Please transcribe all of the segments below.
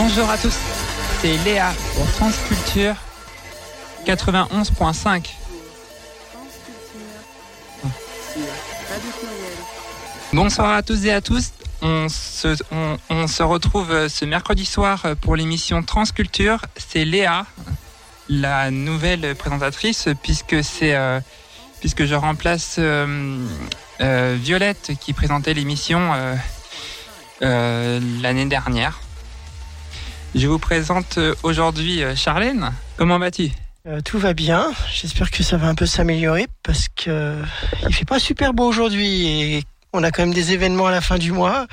Bonjour à tous, c'est Léa pour Transculture 91.5. Bonsoir à tous et à tous. On se, retrouve ce mercredi soir pour l'émission Transculture. C'est Léa, la nouvelle présentatrice, puisque euh, je remplace euh, euh, Violette qui présentait l'émission euh, euh, l'année dernière. Je vous présente aujourd'hui euh, Charlène. Comment vas-tu? Euh, tout va bien. J'espère que ça va un peu s'améliorer parce que euh, il fait pas super beau aujourd'hui et on a quand même des événements à la fin du mois.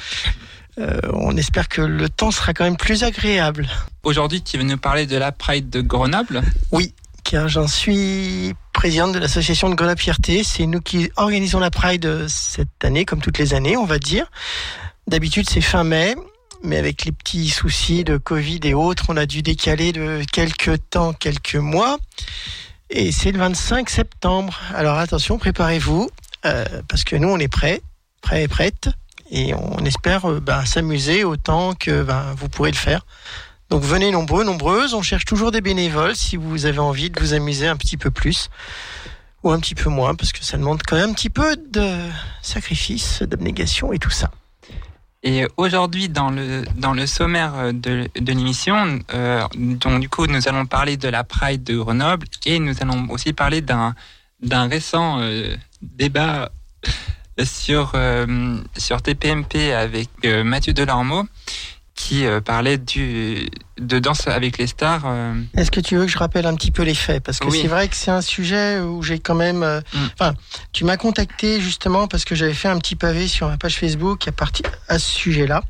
Euh, on espère que le temps sera quand même plus agréable. Aujourd'hui, tu veux nous parler de la Pride de Grenoble? Oui, car j'en suis présidente de l'association de Grenoble Fierté. C'est nous qui organisons la Pride euh, cette année, comme toutes les années, on va dire. D'habitude, c'est fin mai. Mais avec les petits soucis de Covid et autres, on a dû décaler de quelques temps, quelques mois. Et c'est le 25 septembre. Alors attention, préparez-vous, euh, parce que nous, on est prêts, prêts et prêtes. Et on espère euh, ben, s'amuser autant que ben, vous pourrez le faire. Donc venez nombreux, nombreuses. On cherche toujours des bénévoles si vous avez envie de vous amuser un petit peu plus ou un petit peu moins, parce que ça demande quand même un petit peu de sacrifice, d'abnégation et tout ça. Et aujourd'hui, dans le, dans le sommaire de, de l'émission, euh, donc du coup, nous allons parler de la Pride de Grenoble et nous allons aussi parler d'un, d'un récent euh, débat sur, euh, sur TPMP avec euh, Mathieu Delormeau qui euh, parlait du, de danse avec les stars. euh. Est-ce que tu veux que je rappelle un petit peu les faits? Parce que Oui. c'est vrai que c'est un sujet où j'ai quand même... euh, Mm. Enfin, tu m'as contacté justement parce que j'avais fait un petit pavé sur ma page Facebook à, partir, à ce sujet-là.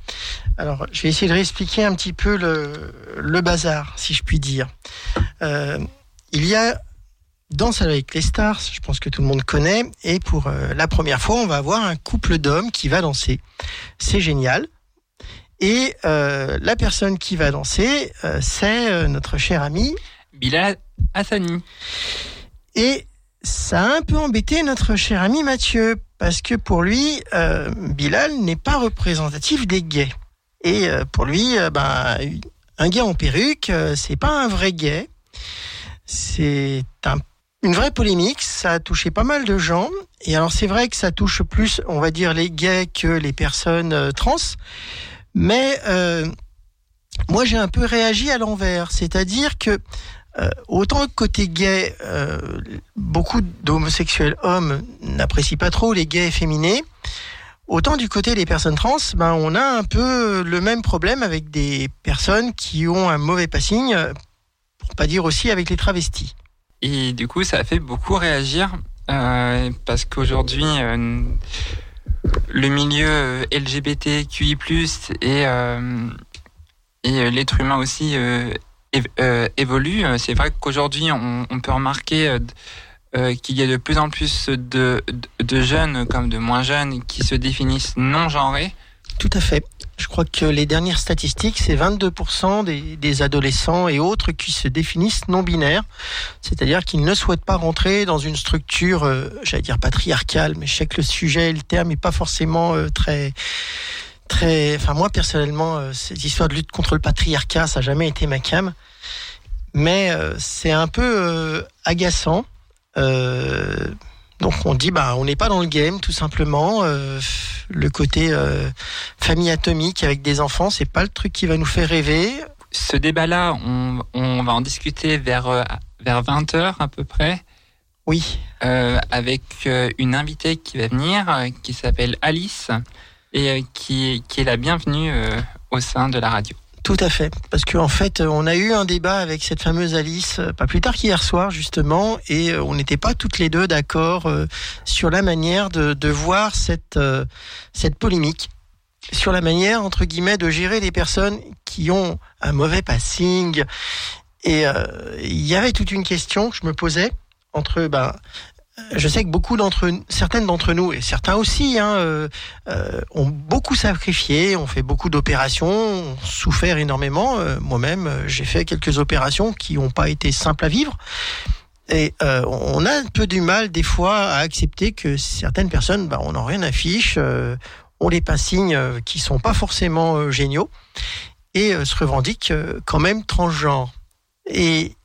Alors, je vais essayer de réexpliquer un petit peu le, le bazar, si je puis dire. Euh, il y a Danse avec les stars, je pense que tout le monde connaît, et pour euh, la première fois, on va avoir un couple d'hommes qui va danser. C'est génial. Et euh, la personne qui va danser, euh, c'est euh, notre cher ami. Bilal Hassani. Et ça a un peu embêté notre cher ami Mathieu, parce que pour lui, Bilal n'est pas représentatif des gays. Et pour lui, ben, un gay en perruque, c'est pas un vrai gay. C'est un- une vraie polémique, ça a touché pas mal de gens. Et alors c'est vrai que ça touche plus, on va dire, les gays que les personnes trans. Mais euh, moi j'ai un peu réagi à l'envers, c'est-à-dire que euh, autant côté gay, euh, beaucoup d'homosexuels hommes n'apprécient pas trop les gays efféminés. Autant du côté des personnes trans, ben on a un peu le même problème avec des personnes qui ont un mauvais passing, pour pas dire aussi avec les travestis. Et du coup, ça a fait beaucoup réagir parce qu'aujourd'hui, le milieu euh, LGBTQI+, et, euh, et euh, l'être humain aussi év- évolue. C'est vrai qu'aujourd'hui, on, peut remarquer qu'il y a de plus en plus de, de, de jeunes comme de moins jeunes qui se définissent non-genrés. Tout à fait. Je crois que les dernières statistiques, c'est 22% des, adolescents et autres qui se définissent non binaires, c'est-à-dire qu'ils ne souhaitent pas rentrer dans une structure, euh, j'allais dire patriarcale, mais je sais que le sujet, le terme est pas forcément euh, très très. Enfin moi personnellement, euh, cette histoire de lutte contre le patriarcat, ça n'a jamais été ma cam, mais c'est un peu agaçant. Donc on dit bah on n'est pas dans le game tout simplement. Euh, le côté euh, famille atomique avec des enfants, c'est pas le truc qui va nous faire rêver. Ce débat-là, on, on va en discuter vers, euh, vers 20h à peu près. Oui, euh, avec une invitée qui va venir, qui s'appelle Alice, et qui, qui est la bienvenue au sein de la radio. Tout à fait. Parce qu'en fait, euh, on a eu un débat avec cette fameuse Alice, euh, pas plus tard qu'hier soir justement, et euh, on n'était pas toutes les deux d'accord euh, sur la manière de, voir cette, polémique, sur la manière, entre guillemets, de gérer les personnes qui ont un mauvais passing. Et il y avait toute une question que je me posais entre... Ben, je sais que beaucoup d'entre certaines d'entre nous et certains aussi hein, euh, euh, ont beaucoup sacrifié, ont fait beaucoup d'opérations, ont souffert énormément. Euh, Moi-même, euh, j'ai fait quelques opérations qui n'ont pas été simples à vivre. Et on a un peu du mal des fois à accepter que certaines personnes, bah, on n'en rien affiche, ont les passings euh, qui sont pas forcément géniaux. et se revendique quand même transgenre. Et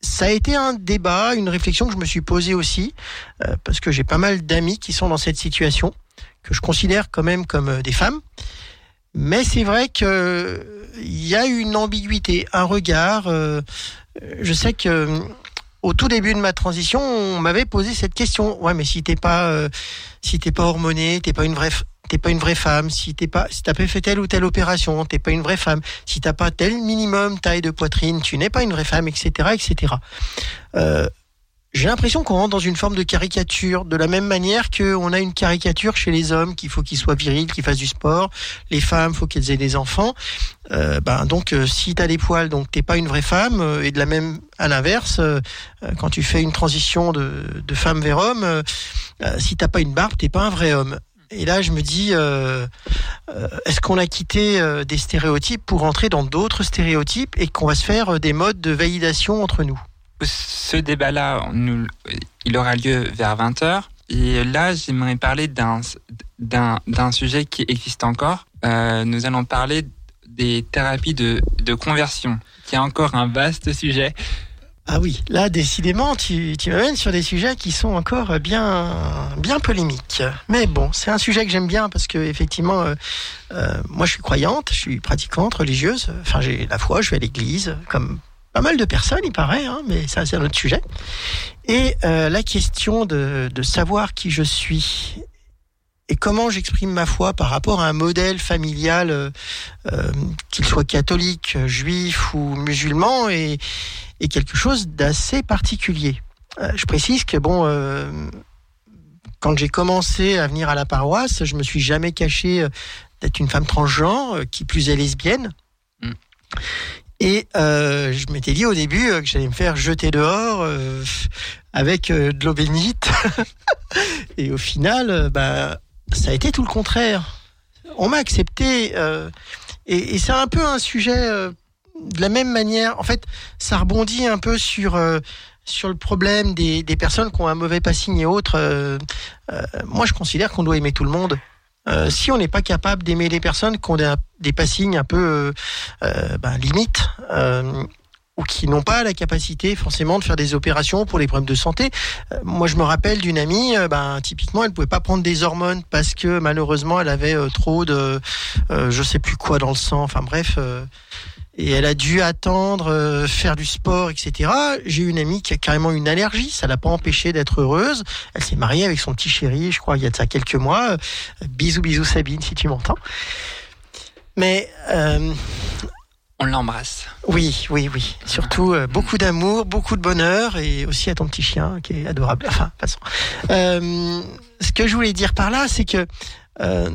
ça a été un débat, une réflexion que je me suis posée aussi, parce que j'ai pas mal d'amis qui sont dans cette situation, que je considère quand même comme des femmes. Mais c'est vrai que il y a une ambiguïté, un regard. je sais que au tout début de ma transition, on m'avait posé cette question. Ouais, mais si t'es pas, euh, si t'es pas hormoné, t'es pas une vraie, t'es pas une vraie femme. Si t'es pas, si t'as pas fait telle ou telle opération, t'es pas une vraie femme. Si t'as pas tel minimum taille de poitrine, tu n'es pas une vraie femme, etc., etc. Euh, j'ai l'impression qu'on rentre dans une forme de caricature, de la même manière qu'on a une caricature chez les hommes, qu'il faut qu'ils soient virils, qu'ils fassent du sport, les femmes, faut qu'elles aient des enfants. Euh, ben donc, euh, si tu as des poils, donc t'es pas une vraie femme. Et de la même, à l'inverse, quand tu fais une transition de, de femme vers homme, si t'as pas une barbe, t'es pas un vrai homme. Et là, je me dis, est-ce qu'on a quitté des stéréotypes pour entrer dans d'autres stéréotypes et qu'on va se faire des modes de validation entre nous? Ce débat-là, il aura lieu vers 20h. Et là, j'aimerais parler d'un sujet qui existe encore. Euh, nous allons parler des thérapies de, de conversion, qui est encore un vaste sujet. Ah oui, là décidément, tu, tu m'amènes sur des sujets qui sont encore bien, bien polémiques. Mais bon, c'est un sujet que j'aime bien parce que effectivement, euh, euh, moi je suis croyante, je suis pratiquante, religieuse. Enfin, j'ai la foi, je vais à l'église, comme pas mal de personnes, il paraît, hein, mais ça c'est un autre sujet. Et euh, la question de, de, savoir qui je suis et comment j'exprime ma foi par rapport à un modèle familial, euh, euh qu'il soit catholique, juif ou musulman, est, est quelque chose d'assez particulier. Euh, je précise que bon, euh, quand j'ai commencé à venir à la paroisse, je me suis jamais caché d'être une femme transgenre, qui plus est lesbienne. Mm. Et euh, je m'étais dit au début euh, que j'allais me faire jeter dehors euh, avec euh, de l'eau bénite. et au final, bah, ça a été tout le contraire. On m'a accepté. et, et c'est un peu un sujet de la même manière. En fait, ça rebondit un peu sur sur le problème des, des, personnes qui ont un mauvais passing et autres. moi, je considère qu'on doit aimer tout le monde. Euh, si on n'est pas capable d'aimer les personnes qui ont des, des passings un peu euh, euh ben, limites, euh, ou qui n'ont pas la capacité forcément de faire des opérations pour les problèmes de santé. moi, je me rappelle d'une amie, ben, typiquement, elle pouvait pas prendre des hormones parce que malheureusement, elle avait trop de, je sais plus quoi dans le sang. Enfin bref, et elle a dû attendre, euh, faire du sport, etc. J'ai une amie qui a carrément une allergie, ça l'a pas empêché d'être heureuse. Elle s'est mariée avec son petit chéri, je crois, il y a de ça quelques mois. bisous, bisous Sabine, si tu m'entends. Mais euh, on l'embrasse. Oui, oui, oui. Surtout euh, beaucoup d'amour, beaucoup de bonheur et aussi à ton petit chien qui est adorable. Enfin, façon. Euh, ce que je voulais dire par là, c'est que euh,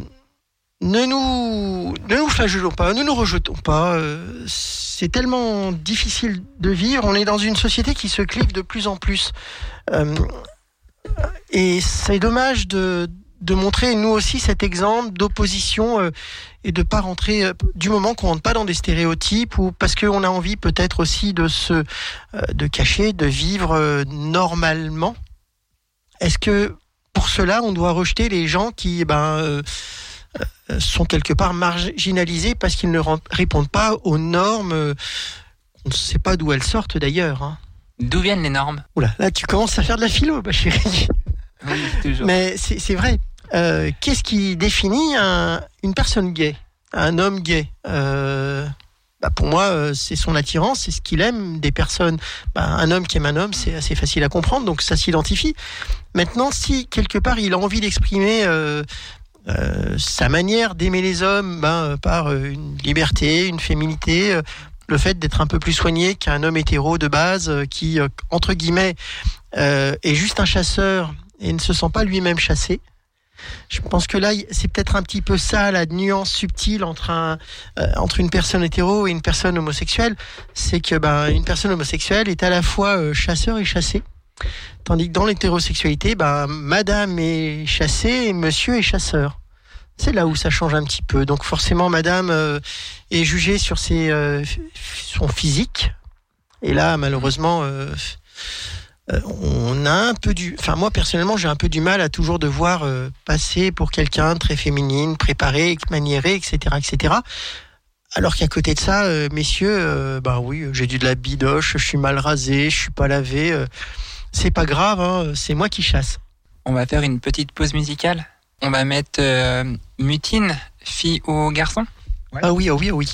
ne nous, ne nous flagellons pas, ne nous rejetons pas. Euh, c'est tellement difficile de vivre. On est dans une société qui se clive de plus en plus. Euh, et c'est dommage de, de montrer nous aussi cet exemple d'opposition euh, et de pas rentrer du moment qu'on rentre pas dans des stéréotypes ou parce qu'on a envie peut-être aussi de se de cacher, de vivre normalement. Est-ce que pour cela on doit rejeter les gens qui ben euh, sont quelque part marginalisés parce qu'ils ne répondent pas aux normes. Euh, on ne sait pas d'où elles sortent d'ailleurs. Hein. D'où viennent les normes? Oula, là tu commences à faire de la philo, ma chérie. Oui, toujours. Mais c'est vrai. Euh, Qu'est-ce qui définit un, une personne gay, un homme gay? Euh, bah Pour moi, c'est son attirance, c'est ce qu'il aime des personnes. Bah, un homme qui aime un homme, c'est assez facile à comprendre, donc ça s'identifie. Maintenant, si quelque part il a envie d'exprimer euh, euh, sa manière d'aimer les hommes ben, euh, par euh, une liberté, une féminité, le fait d'être un peu plus soigné qu'un homme hétéro de base qui, entre guillemets, est juste un chasseur et ne se sent pas lui-même chassé. Je pense que là, c'est peut-être un petit peu ça la nuance subtile entre un entre une personne hétéro et une personne homosexuelle, c'est que ben une personne homosexuelle est à la fois chasseur et chassé. Tandis que dans l'hétérosexualité, ben, madame est chassée et monsieur est chasseur. C'est là où ça change un petit peu. Donc forcément, madame euh, est jugée sur ses, euh, son physique. Et là, malheureusement, euh, on a un peu du... Enfin, moi, personnellement, j'ai un peu du mal à toujours devoir passer pour quelqu'un très féminine, préparé, maniéré, etc., etc. Alors qu'à côté de ça, messieurs, bah oui, j'ai du de la bidoche, je suis mal rasé, je suis pas lavé. C'est pas grave, hein, c'est moi qui chasse. On va faire une petite pause musicale. On va mettre euh, Mutine, fille ou garçon? Ah oui, ah oui, ah oui.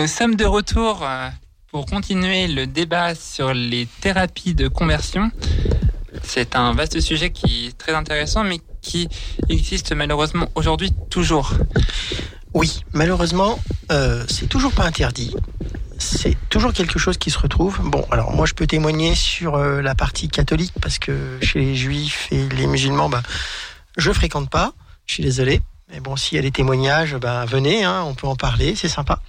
Nous sommes de retour euh, pour continuer le débat sur les thérapies de conversion. C'est un vaste sujet qui est très intéressant, mais qui existe malheureusement aujourd'hui toujours. Oui, malheureusement, euh, c'est toujours pas interdit. C'est toujours quelque chose qui se retrouve. Bon, alors moi je peux témoigner sur euh, la partie catholique parce que chez les juifs et les musulmans, bah, je fréquente pas. Je suis désolé. Mais bon, s'il y a des témoignages, bah, venez, hein, on peut en parler, c'est sympa.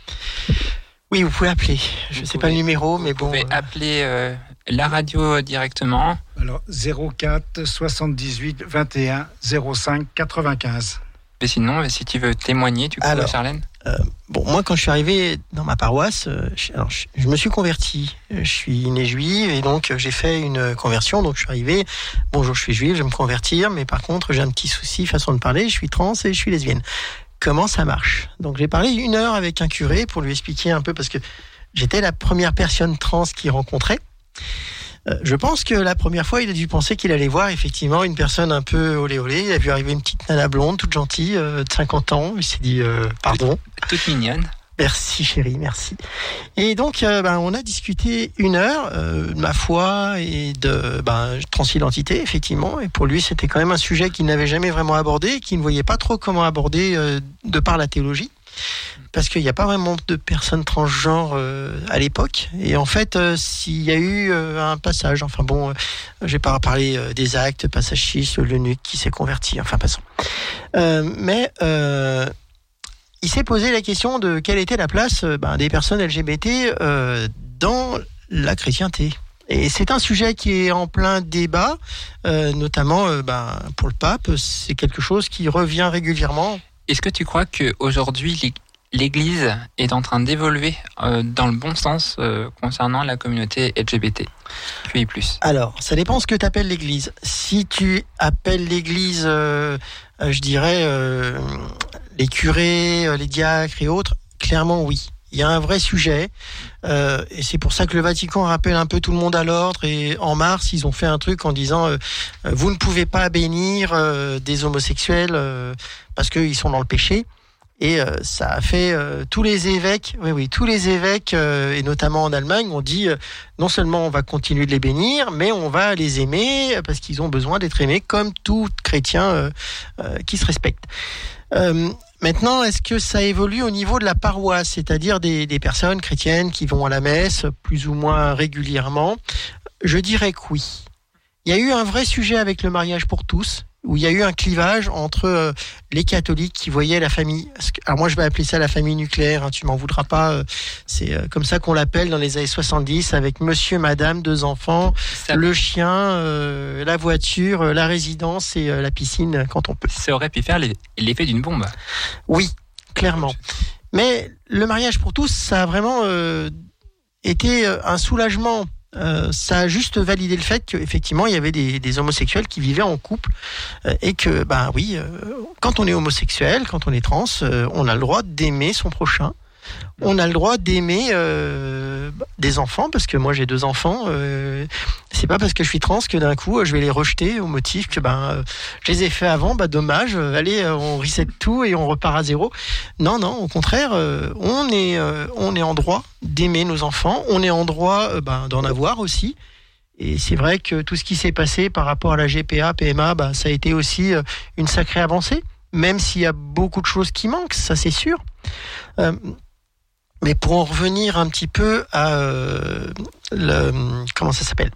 Oui, vous pouvez appeler. Je Vous sais pas le numéro, mais Vous bon. pouvez euh, appeler euh, la radio directement. Alors 04 78 21 05 95. Mais sinon, si tu veux témoigner, tu peux, Alors. Charlène. Bon, moi, quand je suis arrivé dans ma paroisse, euh, je, alors, je- je me suis converti. Euh, Je suis né juif et donc euh, j'ai fait une conversion. Donc je suis arrivé. Bonjour, je suis juif, je vais me convertir, mais par contre j'ai un petit souci, façon de parler. Je suis trans et je suis lesbienne. Comment ça marche Donc j'ai parlé une heure avec un curé pour lui expliquer un peu parce que j'étais la première personne trans qu'il rencontrait. Euh, je pense que la première fois, il a dû penser qu'il allait voir effectivement une personne un peu olé olé. Il a vu arriver une petite nana blonde, toute gentille, euh, de 50 ans. Il s'est dit euh, pardon. Toute mignonne. Merci chérie, merci. Et donc, euh, ben, on a discuté une heure euh, de ma foi et de ben, transidentité, effectivement. Et pour lui, c'était quand même un sujet qu'il n'avait jamais vraiment abordé, qu'il ne voyait pas trop comment aborder euh, de par la théologie. Parce qu'il n'y a pas vraiment de personnes transgenres à l'époque. Et en fait, s'il y a eu un passage, enfin bon, euh, j'ai pas parlé des actes, passage 6, l'eunuque qui s'est converti, enfin passons. Mais il s'est posé la question de quelle était la place euh, ben, des personnes LGBT euh, dans la chrétienté. Et c'est un sujet qui est en plein débat, euh, notamment euh, ben, pour le pape. C'est quelque chose qui revient régulièrement. Est-ce que tu crois qu'aujourd'hui, l'Église est en train d'évoluer euh, dans le bon sens euh, concernant la communauté LGBT. QI+. Alors, ça dépend ce que tu appelles l'Église. Si tu appelles l'Église, euh, je dirais, les curés, euh, les diacres et autres, clairement oui. Il y a un vrai sujet. euh, et c'est pour ça que le Vatican rappelle un peu tout le monde à l'ordre. Et en mars, ils ont fait un truc en disant, euh, euh, vous ne pouvez pas bénir euh, des homosexuels euh, parce qu'ils sont dans le péché. Et ça a fait tous les évêques, oui oui, tous les évêques et notamment en Allemagne ont dit non seulement on va continuer de les bénir, mais on va les aimer parce qu'ils ont besoin d'être aimés comme tout chrétien qui se respecte. Euh, maintenant, est-ce que ça évolue au niveau de la paroisse, c'est-à-dire des, des personnes chrétiennes qui vont à la messe plus ou moins régulièrement? Je dirais que oui. Il y a eu un vrai sujet avec le mariage pour tous, où il y a eu un clivage entre euh, les catholiques qui voyaient la famille. Alors moi, je vais appeler ça la famille nucléaire. Hein, tu m'en voudras pas. euh, C'est euh, comme ça qu'on l'appelle dans les années 70, avec Monsieur, Madame, deux enfants, Ça, le chien, la voiture, la résidence et la piscine quand on peut. ça aurait pu faire l'e- l'effet d'une bombe. Oui, clairement. Mais le mariage pour tous, ça a vraiment été un soulagement. Euh, ça a juste validé le fait qu'effectivement il y avait des, des homosexuels qui vivaient en couple euh, et que ben oui euh, quand on est homosexuel quand on est trans euh, on a le droit d'aimer son prochain on a le droit d'aimer euh, des enfants parce que moi j'ai deux enfants euh, c'est pas parce que je suis trans que d'un coup je vais les rejeter au motif que ben euh, je les ai fait avant bah dommage euh, allez on reset tout et on repart à zéro. Non non au contraire on est on est en droit d'aimer nos enfants on est en droit ben, d'en avoir aussi. Et c'est vrai que tout ce qui s'est passé par rapport à la GPA PMA bah, ça a été aussi une sacrée avancée même s'il y a beaucoup de choses qui manquent ça c'est sûr mais pour en revenir un petit peu à euh, le, comment ça s'appelle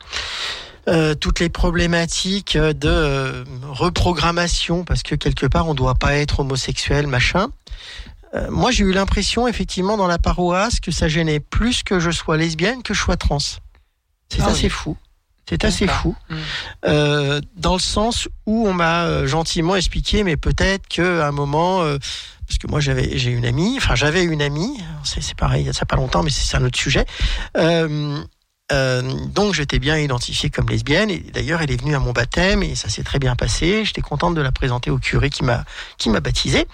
Euh, toutes les problématiques de euh, reprogrammation parce que quelque part on doit pas être homosexuel machin. Euh, moi j'ai eu l'impression effectivement dans la paroisse que ça gênait plus que je sois lesbienne que je sois trans. C'est Ah assez oui. fou. C'est assez fou. Mm. Euh, dans le sens où on m'a gentiment expliqué, mais peut-être qu'à un moment, euh, parce que moi j'avais j'ai une amie, enfin j'avais une amie, c'est pareil, ça pas longtemps, mais c'est un autre sujet. Euh, euh, donc j'étais bien identifiée comme lesbienne et d'ailleurs elle est venue à mon baptême et ça s'est très bien passé. J'étais contente de la présenter au curé qui m'a qui m'a baptisé.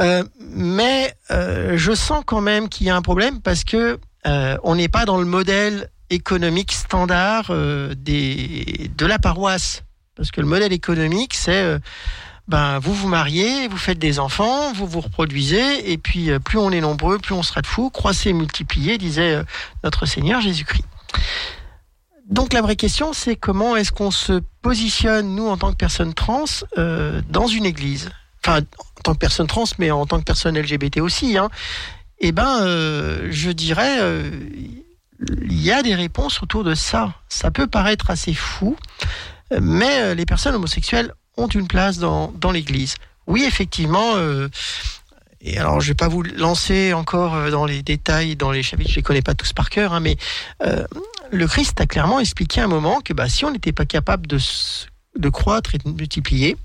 Euh, mais je sens quand même qu'il y a un problème parce que on n'est pas dans le modèle économique standard des de la paroisse parce que le modèle économique c'est ben vous vous mariez, vous faites des enfants, vous vous reproduisez et puis euh, plus on est nombreux, plus on sera de fous, croissez, multipliez, disait euh, notre Seigneur Jésus-Christ. Donc la vraie question, c'est comment est-ce qu'on se positionne, nous, en tant que personnes trans, euh, dans une église? Enfin, en tant que personne trans, mais en tant que personne LGBT aussi. Hein. Eh ben, je dirais, il y a des réponses autour de ça. Ça peut paraître assez fou, mais les personnes homosexuelles ont une place dans, dans l'église. Oui, effectivement. euh, et alors, je vais pas vous lancer encore euh, dans les détails, dans les chapitres, je les connais pas tous par cœur, hein, mais euh, le Christ a clairement expliqué à un moment que bah, si on n'était pas capable de, de croître et de multiplier,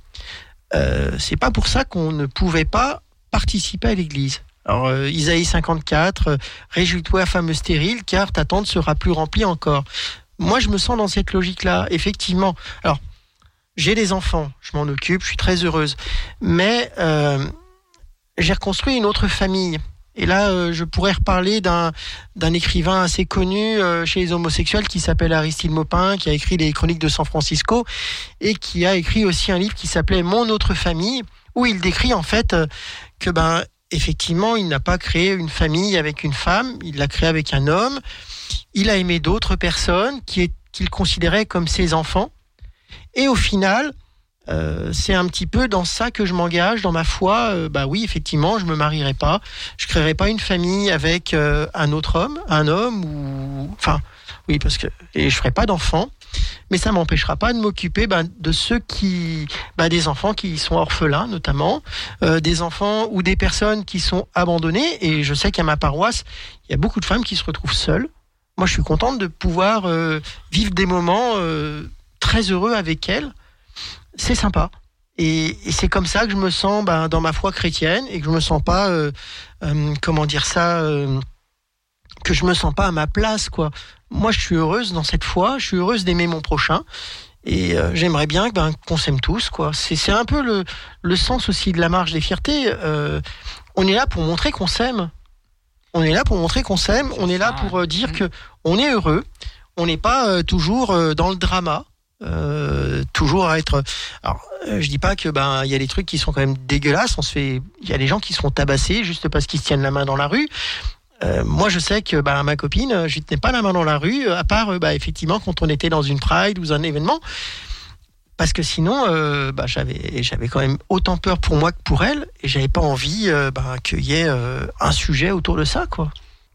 euh, c'est pas pour ça qu'on ne pouvait pas participer à l'Église. Alors, Isaïe 54, euh, réjouis-toi, femme stérile, car ta tente sera plus remplie encore. Moi, je me sens dans cette logique-là, effectivement. Alors, j'ai des enfants, je m'en occupe, je suis très heureuse, mais euh, j'ai reconstruit une autre famille. Et là, euh, je pourrais reparler d'un écrivain assez connu euh, chez les homosexuels qui s'appelle Aristide Maupin, qui a écrit les Chroniques de San Francisco et qui a écrit aussi un livre qui s'appelait Mon autre famille, où il décrit en fait que ben effectivement, il n'a pas créé une famille avec une femme, il l'a créé avec un homme. Il a aimé d'autres personnes qu'il considérait comme ses enfants. Et au final, euh, c'est un petit peu dans ça que je m'engage, dans ma foi. Euh, bah oui, effectivement, je me marierai pas, je créerai pas une famille avec euh, un autre homme, un homme ou, enfin, oui, parce que et je ferai pas d'enfants. Mais ça m'empêchera pas de m'occuper ben, de ceux qui, ben, des enfants qui sont orphelins notamment, euh, des enfants ou des personnes qui sont abandonnées. Et je sais qu'à ma paroisse, il y a beaucoup de femmes qui se retrouvent seules. Moi, je suis contente de pouvoir vivre des moments très heureux avec elles. C'est sympa. Et, et c'est comme ça que je me sens ben, dans ma foi chrétienne et que je me sens pas, euh, euh, comment dire ça, euh, que je me sens pas à ma place, quoi. Moi, je suis heureuse dans cette foi, je suis heureuse d'aimer mon prochain. Et euh, j'aimerais bien ben, qu'on s'aime tous, quoi. C'est un peu le, le sens aussi de la marche des fiertés. Euh, on est là pour montrer qu'on s'aime. On est là pour montrer qu'on s'aime. On est là pour dire Mm. que on est heureux. On n'est pas toujours dans le drama. Euh, toujours à être. Alors, je dis pas que ben il y a des trucs qui sont quand même dégueulasses. On se fait. Il y a des gens qui se font tabasser juste parce qu'ils se tiennent la main dans la rue. Euh, moi, je sais que bah, ma copine, je lui tenais pas la main dans la rue, euh, à part bah, effectivement quand on était dans une pride ou un événement, parce que sinon, bah, j'avais j'avais quand même autant peur pour moi que pour elle, et j'avais pas envie bah, qu'il y ait un sujet autour de ça, quoi.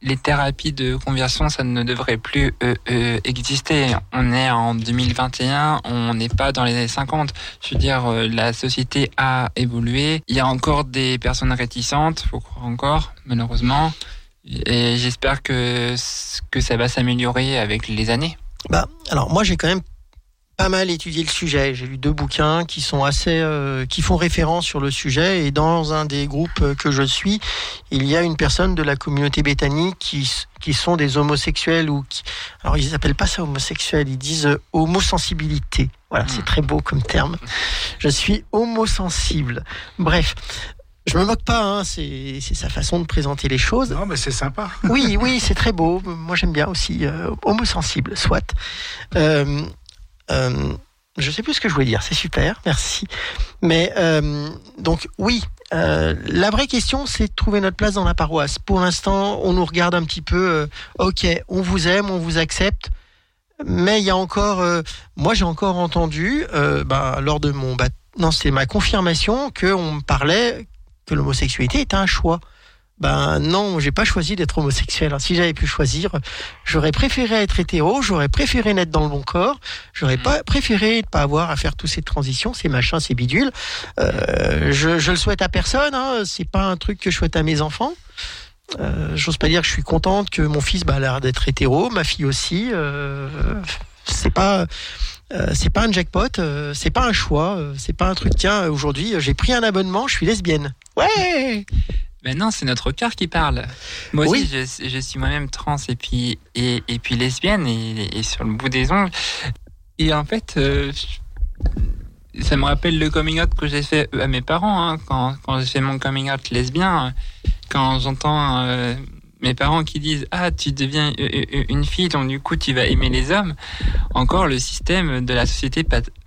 Les thérapies de conversion, ça ne devrait plus euh, euh, exister. On est en 2021, on n'est pas dans les années 50. Je veux dire, euh, la société a évolué. Il y a encore des personnes réticentes, faut croire encore, malheureusement. Et j'espère que, que ça va s'améliorer avec les années. Bah, alors moi j'ai quand même pas mal étudié le sujet. J'ai lu deux bouquins qui sont assez, euh, qui font référence sur le sujet. Et dans un des groupes que je suis, il y a une personne de la communauté bétanique qui, qui sont des homosexuels ou qui, alors ils appellent pas ça homosexuel, ils disent euh, homosensibilité. Voilà, Hmm. c'est très beau comme terme. Je suis homosensible. Bref. Je me moque pas, hein, c'est c'est sa façon de présenter les choses. Non, mais c'est sympa. Oui, oui, c'est très beau. Moi, j'aime bien aussi. Euh, homosensible, soit. Euh, euh, je sais plus ce que je voulais dire. C'est super, merci. Mais euh, donc, oui. euh, la vraie question, c'est de trouver notre place dans la paroisse. Pour l'instant, on nous regarde un petit peu. ok, on vous aime, on vous accepte. Mais il y a encore, moi j'ai encore entendu, ben, lors de mon non c'était ma confirmation que on me parlait que l'homosexualité était un choix. Ben non, j'ai pas choisi d'être homosexuel. Si j'avais pu choisir, j'aurais préféré être hétéro, j'aurais préféré naître dans le bon corps, j'aurais Mm. pas préféré ne pas avoir à faire toutes ces transitions, ces machins, ces bidules. Euh, je, je le souhaite à personne. Hein, c'est pas un truc que je souhaite à mes enfants. Euh, J'ose pas dire que je suis contente que mon fils bah, a l'air d'être hétéro, ma fille aussi. Euh, c'est pas. euh, c'est pas un jackpot, euh, c'est pas un choix, euh, c'est pas un truc. Tiens, aujourd'hui, j'ai pris un abonnement, je suis lesbienne. Ouais. Maintenant, c'est notre cœur qui parle. Moi Oui. aussi, je, je suis moi-même trans et puis, et, et puis lesbienne et, et sur le bout des ongles. Et en fait, euh, ça me rappelle le coming out que j'ai fait à mes parents hein, quand, quand j'ai fait mon coming out lesbien. Quand j'entends euh, mes parents qui disent Ah, tu deviens euh, euh, une fille, donc du coup, tu vas aimer les hommes. Encore le système de la société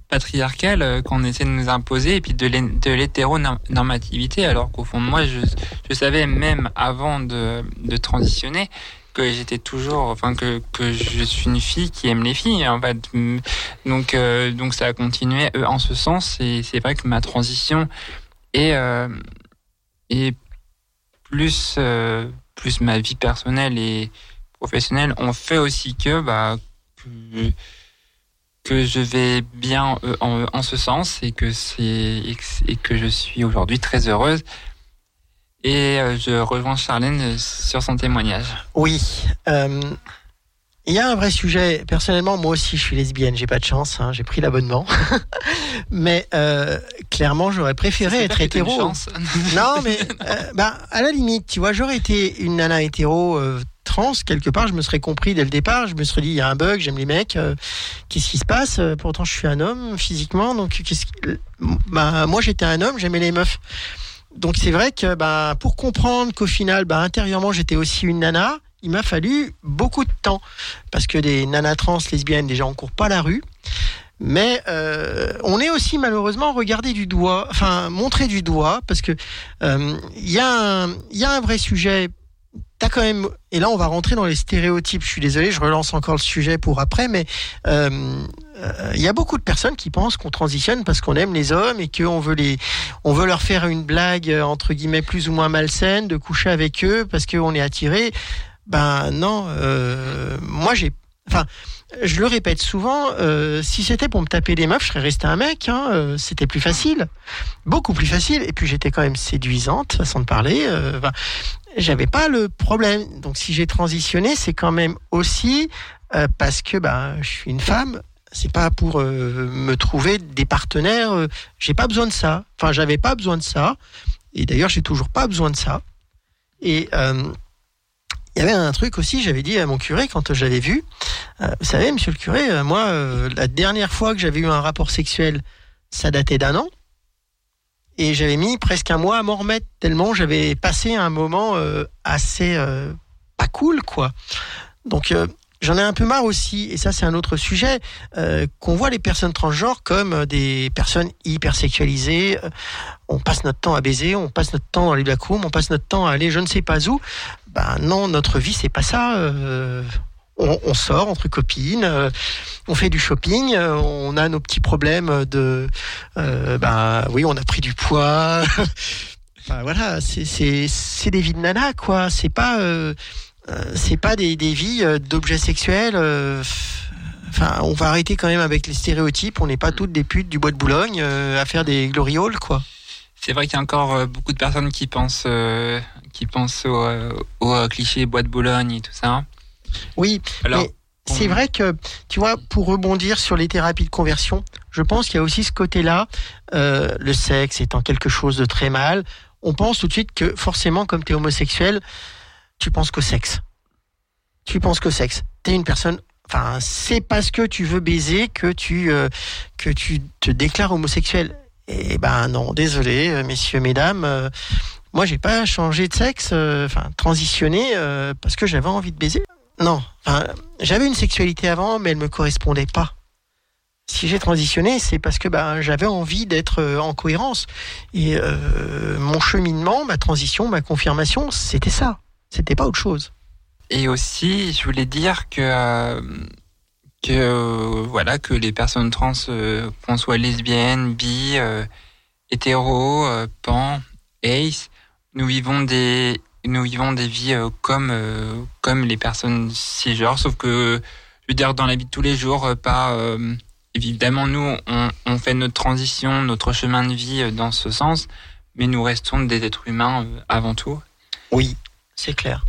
patriarcale euh, qu'on essaie de nous imposer et puis de l'hé- de l'hétéronormativité, alors qu'au fond, moi, je, je savais même avant de, de transitionner que j'étais toujours, enfin que, que je suis une fille qui aime les filles. En fait. Donc, euh, donc ça a continué euh, en ce sens. Et c'est vrai que ma transition est, euh, est plus, euh, plus ma vie personnelle et professionnelle ont fait aussi que, bah, que, que je vais bien euh, en, ce sens et que et que- je suis aujourd'hui très heureuse. Et euh, je rejoins Charlène sur son témoignage. Oui. euh, Il y a un vrai sujet. Personnellement, moi aussi, je suis lesbienne. J'ai pas de chance. hein, j'ai pris l'abonnement. Mais euh, clairement, j'aurais préféré être hétéro. chance. Non, mais euh, bah, à la limite, tu vois, j'aurais été une nana hétéro euh, trans quelque part. Je me serais compris dès le départ. Je me serais dit, il y a un bug. J'aime les mecs. qu'est-ce qui se passe? Pourtant, je suis un homme physiquement. Donc, qu'est-ce qui- bah, moi, j'étais un homme. J'aimais les meufs. Donc, c'est vrai que bah, pour comprendre qu'au final, bah, intérieurement, j'étais aussi une nana. Il m'a fallu beaucoup de temps parce que des nanas trans lesbiennes, déjà, on court pas la rue. Mais euh, on est aussi malheureusement regardé du doigt, enfin montré du doigt, parce que euh, il il y a un vrai sujet. T'as quand même, et là on va rentrer dans les stéréotypes. Je suis désolé, je relance encore le sujet pour après, mais euh, euh, il y a beaucoup de personnes qui pensent qu'on transitionne parce qu'on aime les hommes et qu'on veut les, on veut leur faire une blague euh, entre guillemets plus ou moins malsaine de coucher avec eux parce qu'on est attiré. Ben non, euh, moi j'ai, enfin je le répète souvent, euh, si c'était pour me taper des meufs, je serais resté un mec. Hein, euh, c'était plus facile, beaucoup plus facile. Et puis j'étais quand même séduisante, façon de parler. J'avais pas le problème. Donc si j'ai transitionné, c'est quand même aussi parce que ben je suis une femme. c'est pas pour me trouver des partenaires. j'ai pas besoin de ça. Enfin, j'avais pas besoin de ça. Et d'ailleurs, j'ai toujours pas besoin de ça. Et il y avait un truc aussi, j'avais dit à mon curé quand je l'avais vu. euh, vous savez, monsieur le curé, euh, moi, euh, la dernière fois que j'avais eu un rapport sexuel, ça datait d'un an. Et j'avais mis presque un mois à m'en remettre, tellement j'avais passé un moment assez pas cool, quoi. Donc, j'en ai un peu marre aussi, et ça, c'est un autre sujet, qu'on voit les personnes transgenres comme des personnes hypersexualisées. On passe notre temps à baiser, on passe notre temps dans les black rooms, on passe notre temps à aller je ne sais pas où. Ben non, notre vie, c'est pas ça. euh, on, sort entre copines, euh, on fait du shopping, euh, on a nos petits problèmes de, ben oui, on a pris du poids. Enfin, voilà, c'est des vies de nana quoi. C'est pas c'est pas des, des vies d'objets sexuels. Enfin, on va arrêter quand même avec les stéréotypes. On n'est pas toutes des putes du bois de Boulogne à faire des glory holes quoi. C'est vrai qu'il y a encore beaucoup de personnes qui pensent, qui pensent au, euh, au, euh, cliché bois de Boulogne et tout ça. Oui, Alors, Mais c'est vrai que, tu vois, pour rebondir sur les thérapies de conversion, je pense qu'il y a aussi ce côté-là, euh, le sexe étant quelque chose de très mal, on pense tout de suite que forcément, comme tu es homosexuel, tu penses qu'au sexe. Tu penses qu'au sexe. Tu es une personne... Enfin, c'est parce que tu veux baiser que tu, euh, que tu te déclares homosexuel. Eh ben non, désolé, messieurs, mesdames. euh, moi, j'ai pas changé de sexe, euh, enfin, transitionné euh, parce que j'avais envie de baiser. Non, enfin, j'avais une sexualité avant, mais elle me correspondait pas. Si j'ai transitionné, c'est parce que ben, j'avais envie d'être euh, en cohérence. Et mon cheminement, ma transition, ma confirmation, c'était ça. C'était pas autre chose. Et aussi, je voulais dire que que voilà que les personnes trans, qu'on soit lesbiennes, bi, hétéro, pan, ace, nous vivons des nous vivons des vies euh, comme euh, comme les personnes cisgenres, sauf que je veux dire dans la vie de tous les jours, euh, pas euh, évidemment nous on, on fait notre transition, notre chemin de vie euh, dans ce sens, mais nous restons des êtres humains euh, avant tout. Oui, c'est clair.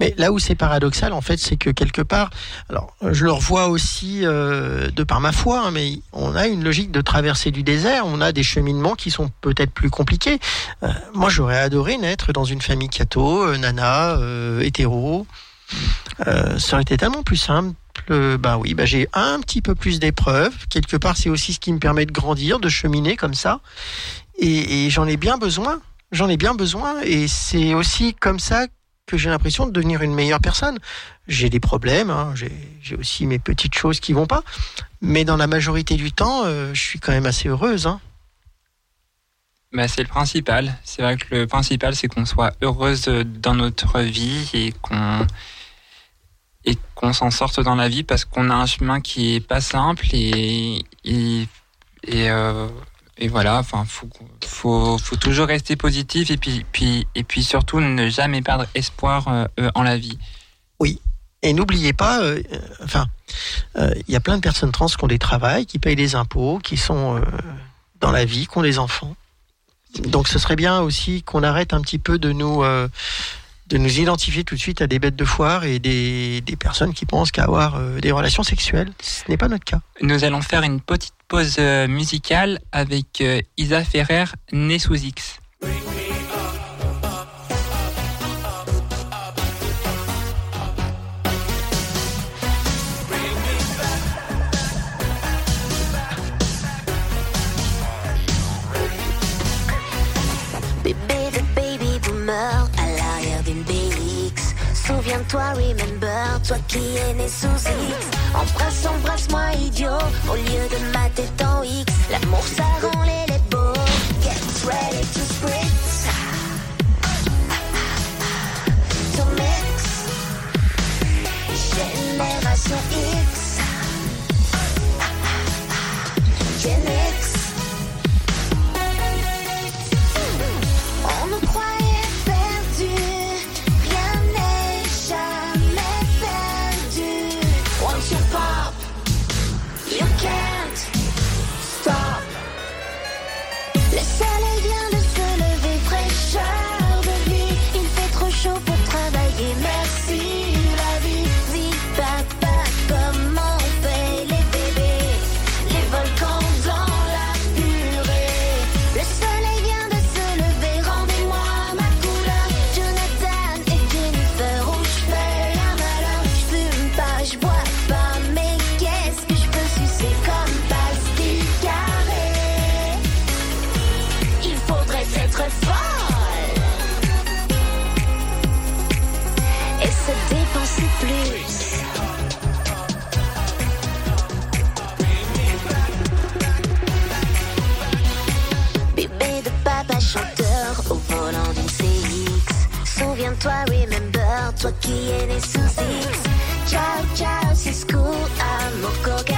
Mais là où c'est paradoxal, en fait, c'est que quelque part, alors je le revois aussi euh, de par ma foi, hein, mais on a une logique de traversée du désert, on a des cheminements qui sont peut-être plus compliqués. Euh, moi, j'aurais adoré naître dans une famille catho, euh, nana, euh, hétéro. Ça aurait été tellement plus simple. Ben oui, ben j'ai un petit peu plus d'épreuves. Quelque part, c'est aussi ce qui me permet de grandir, de cheminer comme ça. Et j'en ai bien besoin. J'en ai bien besoin. Et c'est aussi comme ça que j'ai l'impression de devenir une meilleure personne. J'ai des problèmes, hein, j'ai aussi mes petites choses qui vont pas, mais dans la majorité du temps, euh, je suis quand même assez heureuse. Hein. Bah, c'est le principal. C'est vrai que le principal, c'est qu'on soit heureuse dans notre vie et qu'on et qu'on s'en sorte dans la vie parce qu'on a un chemin qui est pas simple et, euh, et voilà. Enfin, faut faut faut toujours rester positif et puis puis et puis surtout ne jamais perdre espoir euh, euh, en la vie. Et n'oubliez pas, euh, enfin, euh, il y a plein de personnes trans qui ont des travails, qui payent des impôts, qui sont euh, dans la vie, qui ont des enfants. Donc ce serait bien aussi qu'on arrête un petit peu de nous de nous identifier tout de suite à des bêtes de foire et des, des personnes qui pensent qu'avoir euh, des relations sexuelles, ce n'est pas notre cas. Nous allons faire une petite euh, musicale avec euh, Isa Ferrer, née sous X. Souviens-toi, remember, toi qui es né sous X. Embrasse, embrasse-moi, idiot, au lieu de ma tête en X. L'amour, ça rend les beaux. Get ready to spritz. To mix. Génération X. Souviens-toi, remember, toi qui es né sous X. Ciao, ciao, Cisco, amour cocadis.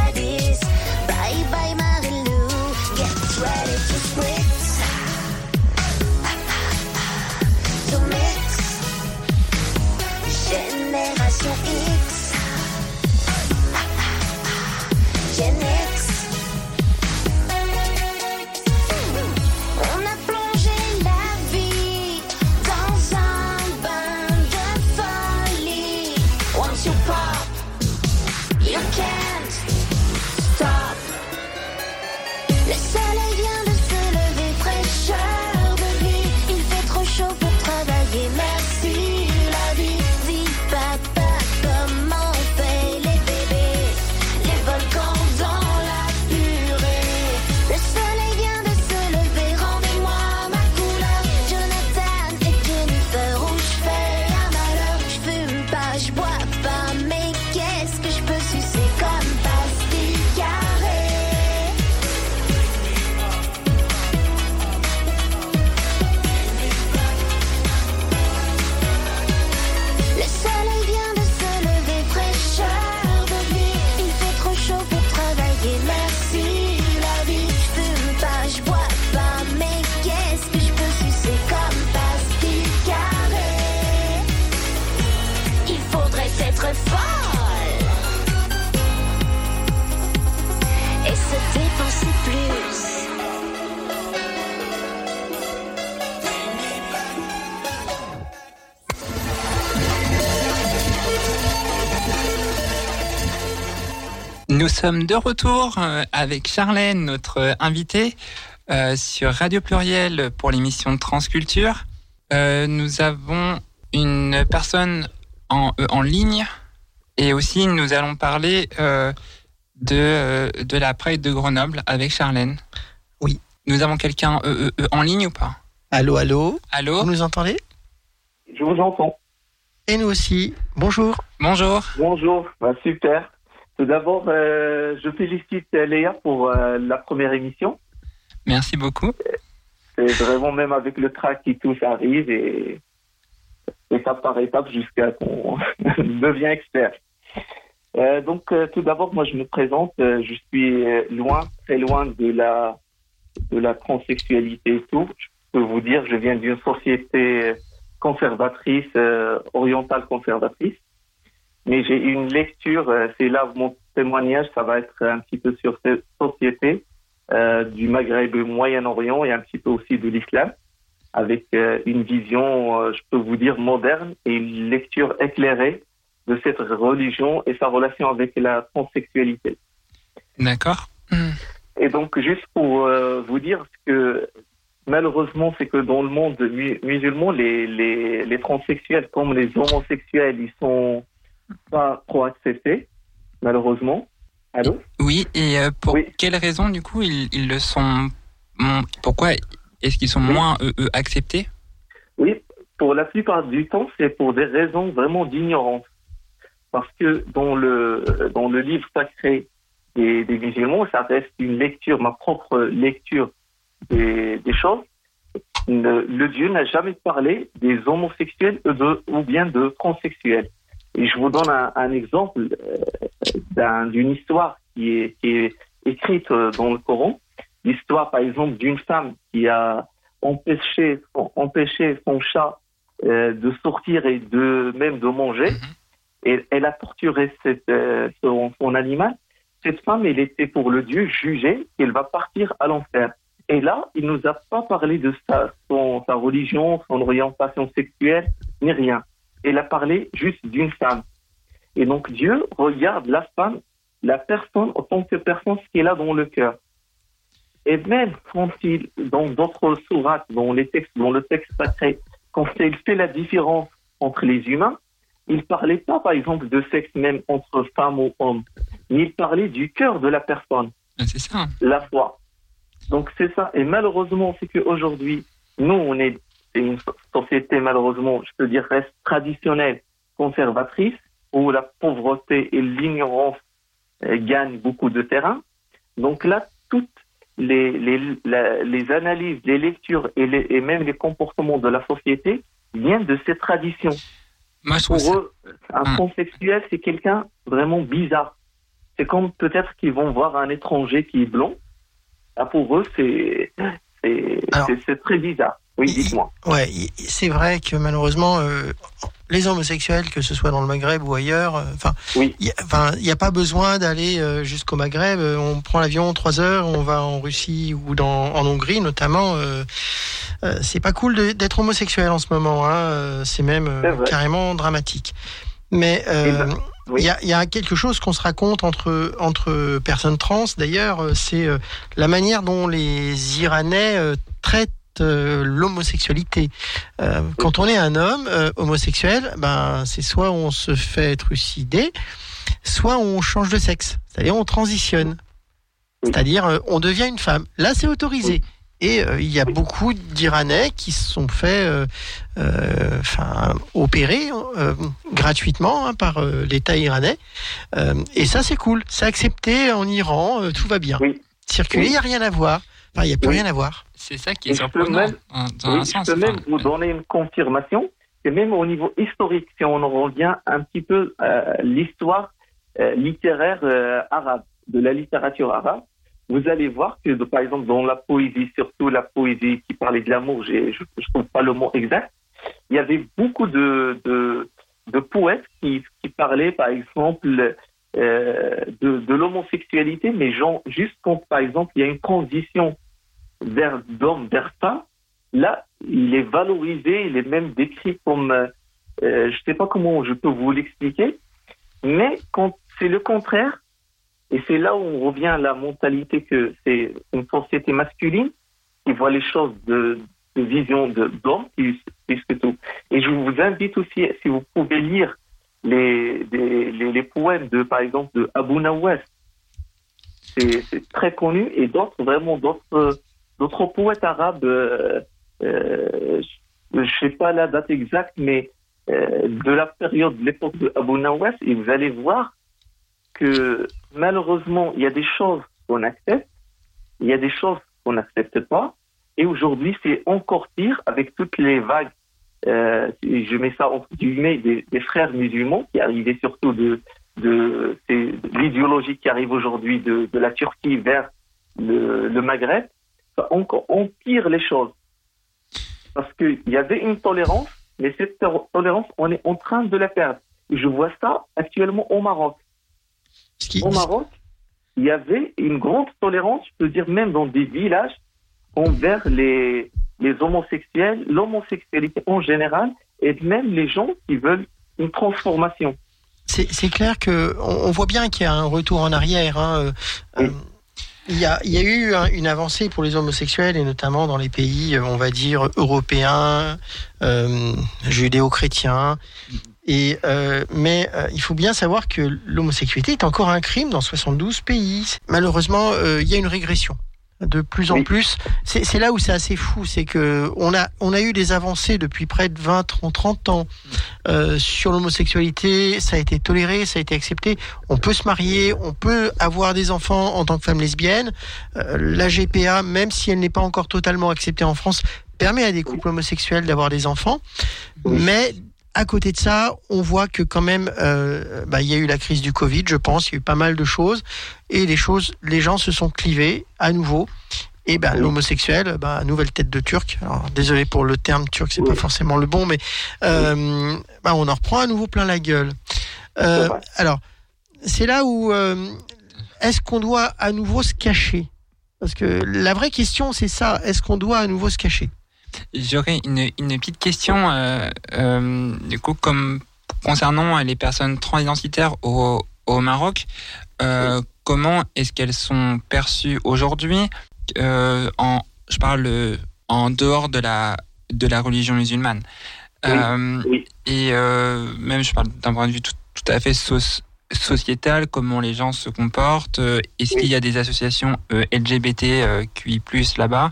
Sommes de retour euh, avec Charlène, notre euh, invitée, euh, sur Radio Pluriel pour l'émission Transculture. Euh, nous avons une personne en, en ligne et aussi nous allons parler euh, de, euh, de la Pride de Grenoble avec Charlène. Oui. Nous avons quelqu'un euh, euh, euh, en ligne ou pas? Allô, allô? Allô? Vous nous entendez? Je vous entends. Et nous aussi. Bonjour. Bonjour. Bonjour, Bah, super. Tout d'abord, euh, je félicite euh, Léa pour euh, la première émission. Merci beaucoup. C'est vraiment même avec le track qui tout ça arrive et étape par étape jusqu'à qu'on devient expert. Euh, donc, euh, tout d'abord, moi, je me présente. Euh, je suis loin, très loin de la de la transsexualité et tout. Je peux vous dire, je viens d'une société conservatrice, euh, orientale conservatrice. Mais j'ai une lecture, euh, c'est là mon témoignage, ça va être un petit peu sur cette société euh, du Maghreb et Moyen-Orient et un petit peu aussi de l'islam, avec euh, une vision, euh, je peux vous dire, moderne et une lecture éclairée de cette religion et sa relation avec la transsexualité. D'accord. Hmm. Et donc, juste pour vous dire que malheureusement, c'est que dans le monde mu- musulman, les, les, les transsexuels comme les homosexuels, ils sont pas trop acceptés, malheureusement. Allô Oui, et euh, pour Oui. quelles raisons, du coup, ils, ils le sont. Pourquoi est-ce qu'ils sont Oui. moins eux, eux, acceptés? Oui, pour la plupart du temps, c'est pour des raisons vraiment d'ignorance. Parce que dans le, dans le livre sacré des, des musulmans, ça reste une lecture, ma propre lecture des, des choses. Le, le Dieu n'a jamais parlé des homosexuels ou de- ou bien de transsexuels. Et je vous donne un, un exemple euh, d'un- d'une histoire qui est, qui est écrite euh, dans le Coran. L'histoire, par exemple, d'une femme qui a empêché, empêché son chat euh, de sortir et de même de manger. Et elle a torturé cette, euh, son, son animal. Cette femme, elle était pour le Dieu jugée qu'elle va partir à l'enfer. Et là, il nous a pas parlé de sa, son, sa religion, son orientation sexuelle, ni rien. Elle a parlé juste d'une femme. Et donc Dieu regarde la femme, la personne en tant que personne, ce qu'elle a dans le cœur. Et même quand il, dans d'autres sourates, dans les textes, dans le texte sacré, quand il fait la différence entre les humains, il parlait pas, par exemple, de sexe même entre femmes ou hommes, mais il parlait du cœur de la personne, Ah, C'est ça. la foi. Donc c'est ça. Et malheureusement, c'est qu'aujourd'hui, nous, on est c'est une so- société, malheureusement, je peux dire, reste traditionnelle conservatrice où la pauvreté et l'ignorance euh, gagnent beaucoup de terrain. Donc là, toutes les, les, la- les analyses, les lectures et, les- et même les comportements de la société viennent de ces traditions. Moi, je trouve Pour ça. eux, un transsexuel, c'est quelqu'un vraiment bizarre. C'est comme peut-être qu'ils vont voir un étranger qui est blond. Ah, pour eux, c'est c'est- Alors- c'est- c'est très bizarre. Oui, dites-moi. Ouais, c'est vrai que malheureusement, euh, les homosexuels, que ce soit dans le Maghreb ou ailleurs, euh, enfin, Oui. il a- n'y a pas besoin d'aller euh, jusqu'au Maghreb. Euh, On prend l'avion trois heures, on va en Russie ou dans, en Hongrie notamment. C'est pas cool d'être homosexuel en ce moment. Hein, c'est même carrément dramatique. Mais euh, Eh ben, oui. il y, a, il y a quelque chose qu'on se raconte entre entre personnes trans. D'ailleurs, c'est la manière dont les Iranais traitent euh, l'homosexualité. Euh, quand on est un homme euh, homosexuel, ben c'est soit on se fait trucider, soit on change de sexe. C'est-à-dire on transitionne. C'est-à-dire on devient une femme. Là, c'est autorisé. Et il y a beaucoup d'Iranais qui se sont fait enfin, opérer gratuitement hein, par l'État iranais. Et ça, c'est cool. C'est accepté en Iran, tout va bien. Circuler, il n'y a rien à voir. Enfin, il n'y a plus Oui. rien à voir. C'est ça qui est surprenant. même- dans Oui, un je peux même vous donner une confirmation. Et même au niveau historique, si on en revient un petit peu à l'histoire euh, littéraire euh, arabe, de la littérature arabe, vous allez voir que, par exemple, dans la poésie, surtout la poésie qui parlait de l'amour, je ne trouve pas le mot exact, il y avait beaucoup de, de, de poètes qui, qui parlaient, par exemple, euh, de, de l'homosexualité, mais genre, juste quand, par exemple, il y a une transition vers femme, là, il est valorisé, il est même décrit comme, euh, euh, je sais pas comment je peux vous l'expliquer, mais c'est le contraire, et c'est là où on revient à la mentalité que c'est une société masculine qui voit les choses de, vision de- plus, plus que tout. Et je vous invite aussi, si vous pouvez lire les, les, les poèmes de, par exemple, de Abu Nawas, c'est très connu, et d'autres, vraiment d'autres d'autres poètes arabes, euh, euh, je ne sais pas la date exacte, mais euh, de la période, de l'époque de Abu Nawas, et vous allez voir que malheureusement, il y a des choses qu'on accepte, il y a des choses qu'on n'accepte pas, et aujourd'hui, c'est encore pire avec toutes les vagues, euh, je mets ça entre guillemets, des, frères musulmans qui arrivaient surtout de, de, l'idéologie qui arrive aujourd'hui de, de la Turquie vers le, le Maghreb, ça encore empire les choses. Parce qu'il y avait une tolérance, mais cette to- tolérance, on est en train de la perdre. Et je vois ça actuellement au Maroc. Au Maroc, il y avait une grande tolérance, je peux dire même dans des villages, envers les, les homosexuels, l'homosexualité en général, et même les gens qui veulent une transformation. C'est clair que on, on voit bien qu'il y a un retour en arrière. hein, euh, Oui. euh, Il y, a, il eu un- une avancée pour les homosexuels et notamment dans les pays, euh, on va dire, européens, euh, judéo-chrétiens. Et euh, mais euh, il faut bien savoir que l'homosexualité est encore un crime dans 72 pays. Malheureusement, euh, il y a une régression. De plus en Oui. plus, c'est là où c'est assez fou, c'est que on a on a eu des avancées depuis près de 20, 30, 30 ans euh, sur l'homosexualité, ça a été toléré, ça a été accepté. On peut se marier, on peut avoir des enfants en tant que femme lesbienne. Euh, la GPA, même si elle n'est pas encore totalement acceptée en France, permet à des couples homosexuels d'avoir des enfants. Mais à côté de ça, on voit que quand même, euh, bah, il y a eu la crise du Covid, je pense, il y a eu pas mal de choses, et les choses, les gens se sont clivés à nouveau. Et ben Oui. l'homosexuel, bah, nouvelle tête de turc. Alors, désolé pour le terme turc, c'est Oui. pas forcément le bon, mais euh, bah, on en reprend à nouveau plein la gueule. Euh, alors, c'est là où est-ce qu'on doit à nouveau se cacher? Parce que la vraie question, c'est ça. Est-ce qu'on doit à nouveau se cacher? J'aurais une, une petite question, euh, euh, du coup, comme concernant les personnes transidentitaires au, au Maroc, euh, comment est-ce qu'elles sont perçues aujourd'hui en, Je parle en dehors de la, de la religion musulmane? Oui, oui. Et même, je parle d'un point de vue tout, tout à fait soci- sociétal, comment les gens se comportent. euh, Est-ce Oui. qu'il y a des associations euh, LGBT euh, là-bas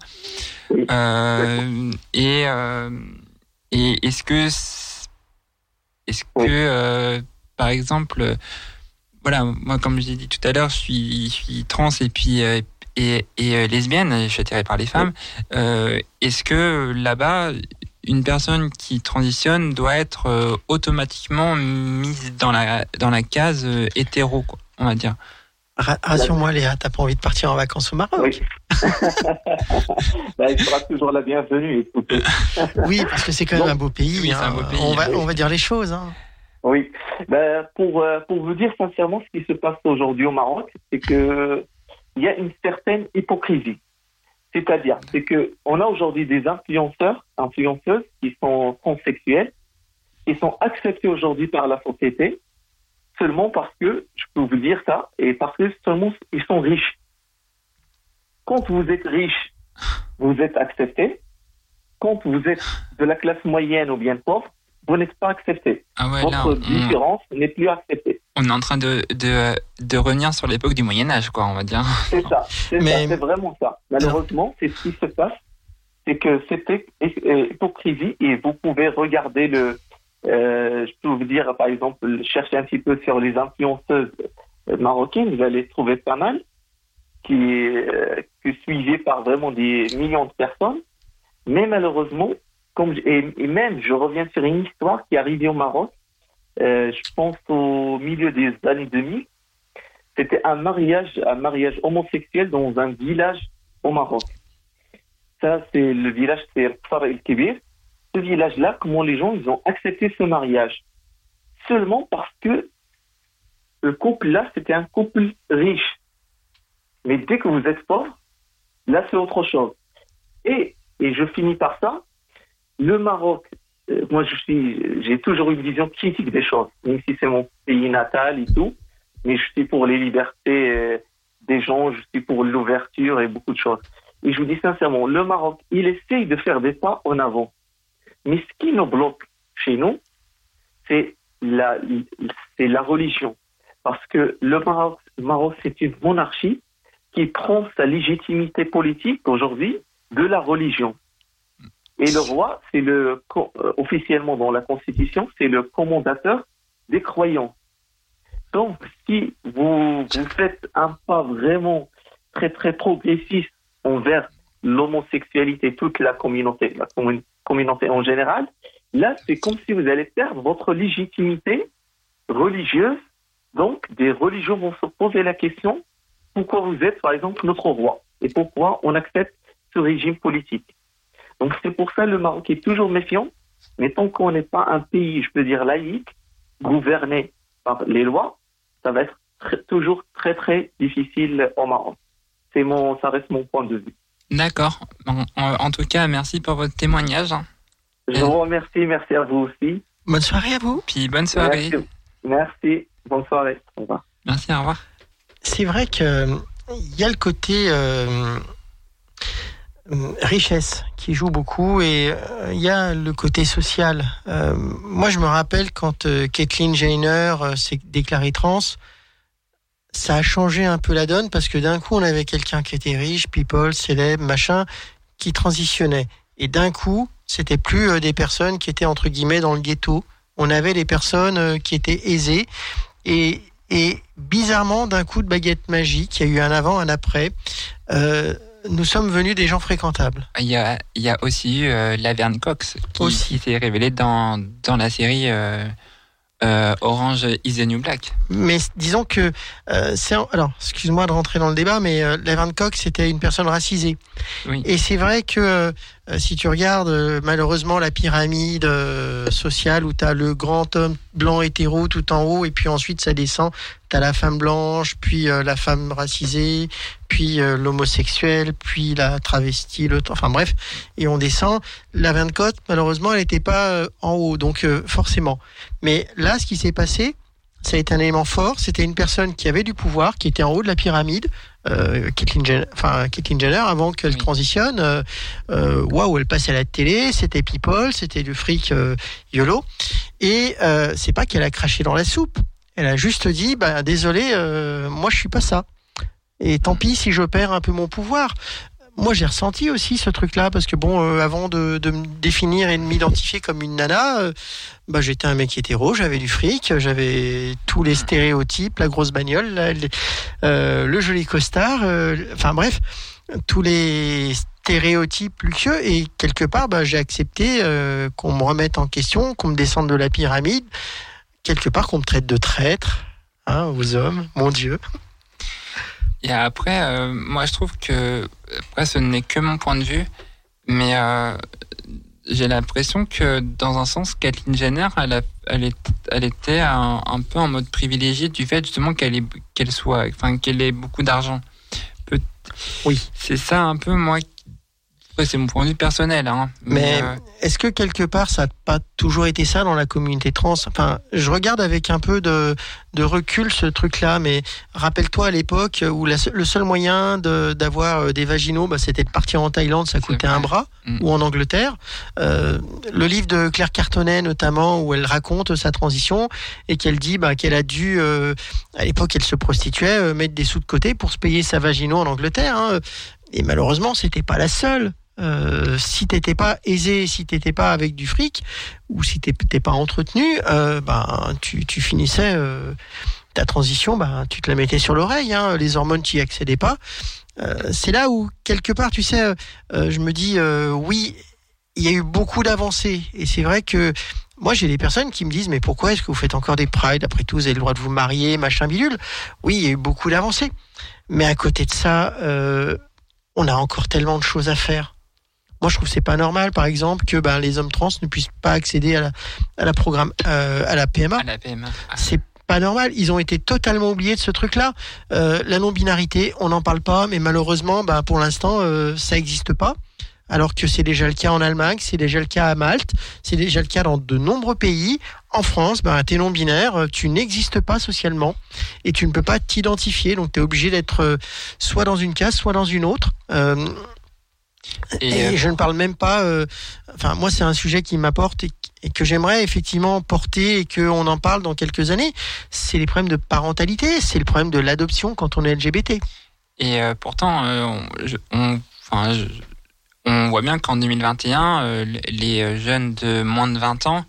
Oui. euh, et, euh, et est-ce que Est-ce que, par exemple, voilà, moi, comme je l'ai dit tout à l'heure, je suis, je suis trans et puis et, et, lesbienne, je suis attirée par les femmes. Est-ce que là-bas, une personne qui transitionne doit être euh, automatiquement mise dans la dans la case euh, hétéro, quoi, on va dire Ra- Rassure-moi, Léa, t'as pas envie de partir en vacances au Maroc Oui. Bah, il sera toujours la bienvenue. Oui, parce que c'est quand même un beau pays. Oui, un hein. beau pays, on, va, oui. on va dire les choses. hein. Oui. Ben, pour, euh, pour vous dire sincèrement, ce qui se passe aujourd'hui au Maroc, c'est que il y a une certaine hypocrisie. C'est-à-dire, c'est que on a aujourd'hui des influenceurs, influenceuses qui sont transsexuels, qui sont acceptés aujourd'hui par la société seulement parce que, je peux vous dire ça, et parce que seulement ils sont riches. Quand vous êtes riche, vous êtes accepté. Quand vous êtes de la classe moyenne ou bien pauvre, vous n'êtes pas accepté Ah ouais, votre différence n'est plus acceptée. On est en train de, de, de revenir sur l'époque du Moyen Âge, quoi, on va dire. C'est ça, c'est Mais- vraiment ça. Malheureusement, c'est ce qui se passe, c'est que c'était euh, hypocrisie et vous pouvez regarder le, euh, je peux vous dire par exemple, chercher un petit peu sur les influenceuses euh, marocaines, vous allez trouver pas mal, qui euh, que suivies par vraiment des millions de personnes, mais malheureusement, comme et, et même je reviens sur une histoire qui est arrivée au Maroc, euh, je pense au milieu des années 2000. C'était un mariage, un mariage homosexuel dans un village au Maroc. Ça, c'est le village, Far El Kebir. Ce village-là, comment les gens, ils ont accepté ce mariage? Seulement parce que le couple-là, c'était un couple riche. Mais dès que vous êtes pauvre, là, c'est autre chose. Et, et je finis par ça. Le Maroc, euh, moi, je suis, j'ai toujours une vision critique des choses, même si c'est mon pays natal et tout mais je suis pour les libertés euh, des gens, je suis pour l'ouverture et beaucoup de choses. Et je vous dis sincèrement, le Maroc, il essaye de faire des pas en avant. Mais ce qui nous bloque chez nous, c'est la, c'est la religion. Parce que le Maroc, le Maroc, c'est une monarchie qui prend sa légitimité politique aujourd'hui de la religion. Et le roi, c'est le, euh, officiellement dans la constitution, c'est le commandateur des croyants. Donc, si vous, vous faites un pas vraiment très, très progressiste envers l'homosexualité, toute la communauté, la commun- communauté en général, là, c'est comme si vous allez perdre votre légitimité religieuse. Donc, des religions vont se poser la question pourquoi vous êtes, par exemple, notre roi? Et pourquoi on accepte ce régime politique? Donc, c'est pour ça le Maroc est toujours méfiant, mais tant qu'on n'est pas un pays, je peux dire, laïque, gouverné par les lois, ça va être très- toujours très très difficile au Maroc. C'est mon, ça reste mon point de vue. D'accord. En, en- en tout cas, merci pour votre témoignage. Je vous remercie, merci à vous aussi. Bonne soirée à vous. Puis bonne soirée. Merci. Merci. Bonne soirée. Au revoir. Merci, au revoir. C'est vrai que il y a le côté euh, richesse qui joue beaucoup et euh, il y a le côté social. Euh, moi, je me rappelle quand euh, Caitlyn Jenner euh, s'est déclarée trans, ça a changé un peu la donne parce que d'un coup, on avait quelqu'un qui était riche, people, célèbre, machin, qui transitionnait. Et d'un coup, c'était plus euh, des personnes qui étaient entre guillemets dans le ghetto. On avait des personnes euh, qui étaient aisées et et bizarrement, d'un coup de baguette magique, il y a eu un avant, un après. Euh, nous sommes venus des gens fréquentables. Il y a, il y a aussi eu euh, Laverne Cox qui, Aussi. s'est révélée dans, dans la série euh, euh, Orange is the New Black. Mais disons que euh, c'est alors excuse-moi de rentrer dans le débat, mais Laverne Cox c'était une personne racisée. Oui. Et c'est vrai que euh, si tu regardes euh, malheureusement la pyramide euh, sociale où tu as le grand homme blanc hétéro tout en haut et puis ensuite ça descend, tu as la femme blanche, puis la femme racisée, puis l'homosexuel, puis la travestie, le enfin bref, et on descend. La Cox malheureusement elle n'était pas en haut, donc forcément. Mais là ce qui s'est passé, ça a été un élément fort. C'était une personne qui avait du pouvoir, qui était en haut de la pyramide, euh, Caitlyn Jenner, enfin Caitlyn Jenner, avant qu'elle Oui. transitionne. euh, euh, Waouh, elle passait à la télé, c'était people, c'était du fric euh, yolo. Et euh, c'est pas qu'elle a craché dans la soupe. Elle a juste dit, bah désolé, moi je suis pas ça. Et tant pis si je perds un peu mon pouvoir. Moi j'ai ressenti aussi ce truc-là parce que bon, euh, avant de, me définir et de m'identifier comme une nana, euh, bah j'étais un mec hétéro, j'avais du fric, j'avais tous les stéréotypes, la grosse bagnole, euh, le joli costard, enfin bref, tous les stéréotypes luxueux et quelque part, bah, j'ai accepté qu'on me remette en question, qu'on me descende de la pyramide, quelque part qu'on me traite de traître. Hein, aux hommes, mon Dieu. Et après, euh, moi, je trouve que, après, ce n'est que mon point de vue, mais euh, j'ai l'impression que, dans un sens, Kathleen Jenner, elle, a- elle, est, elle était un, un peu en mode privilégié du fait justement qu'elle qu'elle soit, enfin, qu'elle ait beaucoup d'argent. Oui. C'est ça un peu moi. Après, c'est mon point de vue personnel, hein. Mais euh, est-ce que quelque part ça n'a pas toujours été ça dans la communauté trans? Enfin, je regarde avec un peu de, de recul ce truc-là, mais rappelle-toi à l'époque où la le seul moyen d'avoir euh, des vaginaux, bah, c'était de partir en Thaïlande, ça coûtait un bras, Mm. ou en Angleterre. Euh, le livre de Claire Cartonnet notamment, où elle raconte sa transition et qu'elle dit bah, qu'elle a dû, euh, à l'époque elle se prostituait, mettre des sous de côté pour se payer sa vagino en Angleterre. hein. Et malheureusement, c'était pas la seule. Euh, si t'étais pas aisé, si t'étais pas avec du fric, ou si t'étais pas entretenu, euh, ben tu, tu finissais euh, ta transition, ben tu te la mettais sur l'oreille. Hein, les hormones, tu y accédais pas. Euh, c'est là où quelque part, tu sais, euh, je me dis oui, il y a eu beaucoup d'avancées, et c'est vrai que moi j'ai des personnes qui me disent mais pourquoi est-ce que vous faites encore des prides Après tout, vous avez le droit de vous marier, machin bidule. Oui, il y a eu beaucoup d'avancées, mais à côté de ça, on a encore tellement de choses à faire. Moi, je trouve que c'est pas normal, par exemple, que ben, les hommes trans ne puissent pas accéder à la, à la programme, euh, à la PMA. à la PMA. Ah, C'est pas normal. Ils ont été totalement oubliés de ce truc-là. Euh, la non-binarité, on n'en parle pas, mais malheureusement, ben, pour l'instant, euh, ça n'existe pas. Alors que c'est déjà le cas en Allemagne, c'est déjà le cas à Malte, c'est déjà le cas dans de nombreux pays. En France, ben, t'es non-binaire, euh, tu n'existes pas socialement et tu ne peux pas t'identifier. Donc, tu es obligé d'être euh, soit dans une case, soit dans une autre. Euh, Et, et euh, je ne parle même pas. euh, Enfin, moi, c'est un sujet qui m'apporte et, et que j'aimerais effectivement porter et qu'on en parle dans quelques années. C'est les problèmes de parentalité, c'est le problème de l'adoption quand on est LGBT. Et euh, pourtant, euh, on, je- on- enfin, je- on voit bien qu'en 2021, euh, les jeunes de moins de 20 ans,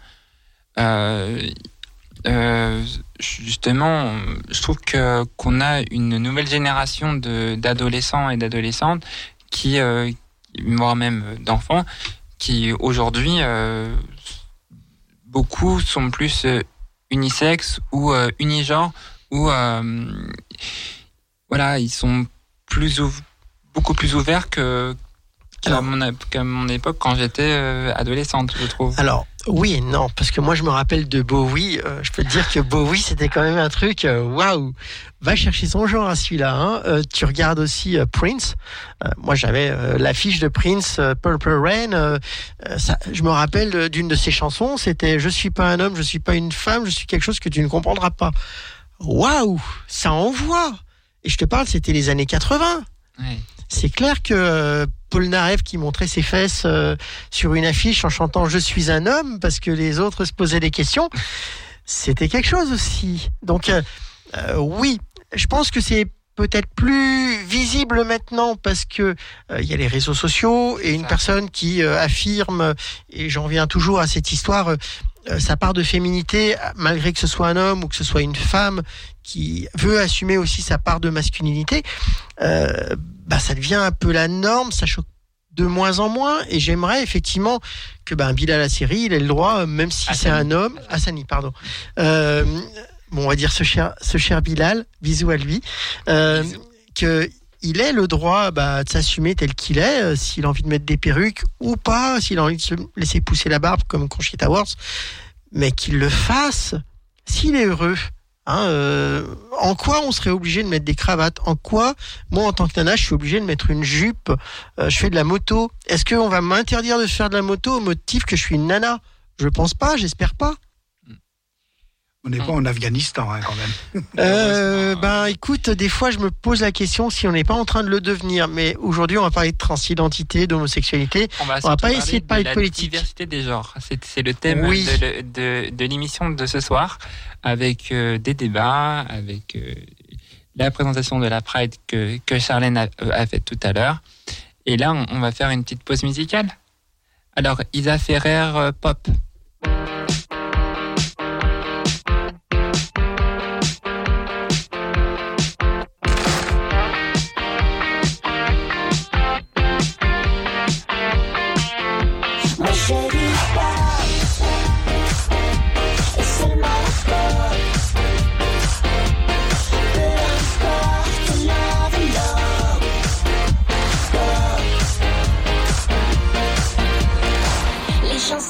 justement, je trouve que qu'on a une nouvelle génération d'adolescents et d'adolescentes qui, euh, voire même d'enfants, qui aujourd'hui, euh, beaucoup sont plus euh, unisexes ou euh, unigenres ou euh, voilà, ils sont plus beaucoup plus ouverts que qu'à Alors- mon, époque quand j'étais euh, adolescente, je trouve. Alors, oui et non, parce que moi, je me rappelle de Bowie. euh, je peux te dire que Bowie, c'était quand même un truc, euh, waouh! Va chercher son genre à celui-là. Hein. Euh, tu regardes aussi euh, Prince. Euh, moi, j'avais l'affiche de Prince, Purple Rain. ça, je me rappelle d'une de ses chansons. C'était Je suis pas un homme, je suis pas une femme, je suis quelque chose que tu ne comprendras pas. Waouh! Ça envoie! Et je te parle, c'était les années 80. Ouais. C'est clair que Paul Narev qui montrait ses fesses sur une affiche en chantant Je suis un homme parce que les autres se posaient des questions, c'était quelque chose aussi. Donc euh, oui, je pense que c'est peut-être plus visible maintenant parce que euh, il y a les réseaux sociaux et une personne qui euh, affirme et j'en viens toujours à cette histoire euh, sa part de féminité malgré que ce soit un homme ou que ce soit une femme qui veut assumer aussi sa part de masculinité bah, ça devient un peu la norme, ça choque de moins en moins, et j'aimerais effectivement que ben Bilal Hasseri, il ait le droit, même si c'est un homme, Hassani, pardon. Bon, on va dire ce cher, ce cher Bilal, bisous à lui, euh, que il ait le droit bah, de s'assumer tel qu'il est, euh, s'il a envie de mettre des perruques ou pas, s'il a envie de se laisser pousser la barbe comme Conchita Wurst, mais qu'il le fasse s'il est heureux. Hein, euh, en quoi on serait obligé de mettre des cravates? En quoi, moi en tant que nana, je suis obligé de mettre une jupe euh, Je fais de la moto. Est-ce qu'on va m'interdire de faire de la moto au motif que je suis une nana? Je pense pas, j'espère pas. On n'est pas en Afghanistan, hein, quand même. Euh, ben écoute, des fois je me pose la question si on n'est pas en train de le devenir. Mais aujourd'hui, on va parler de transidentité, d'homosexualité. On va, va pas essayer de parler de la politique. diversité des genres. C'est c'est le thème Oui. de, de, de l'émission de ce soir, avec euh, des débats, avec euh, la présentation de la Pride que, que Charlène a, a fait tout à l'heure. Et là, on, on va faire une petite pause musicale. Alors, Isa Ferrer euh, Pop.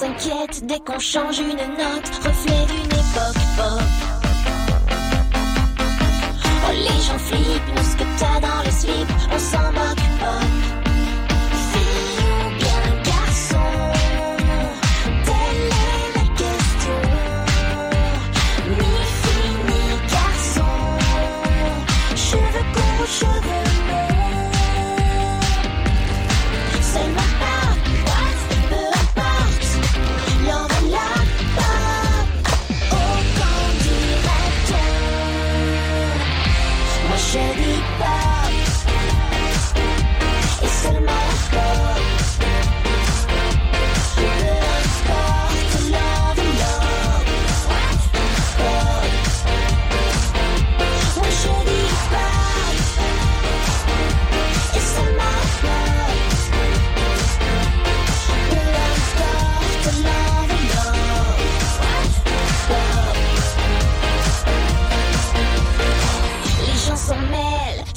S'inquiètent dès qu'on change une note Reflet d'une époque pop. Oh les gens flippent, nous ce que t'as dans le slip On s'en moque pas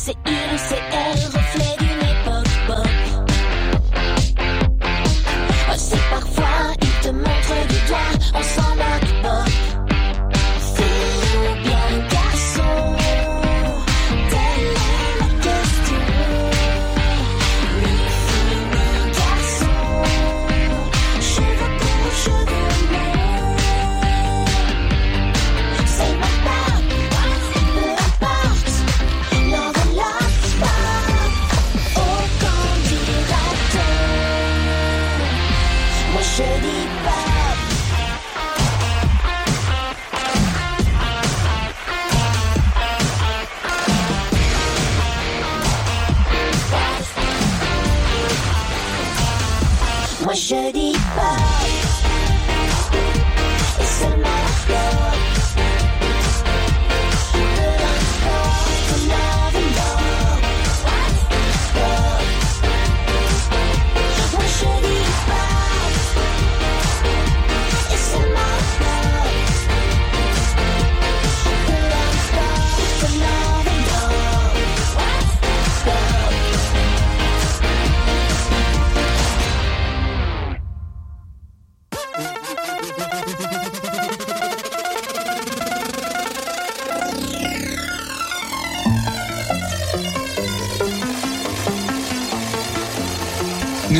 c'est il c'est elle,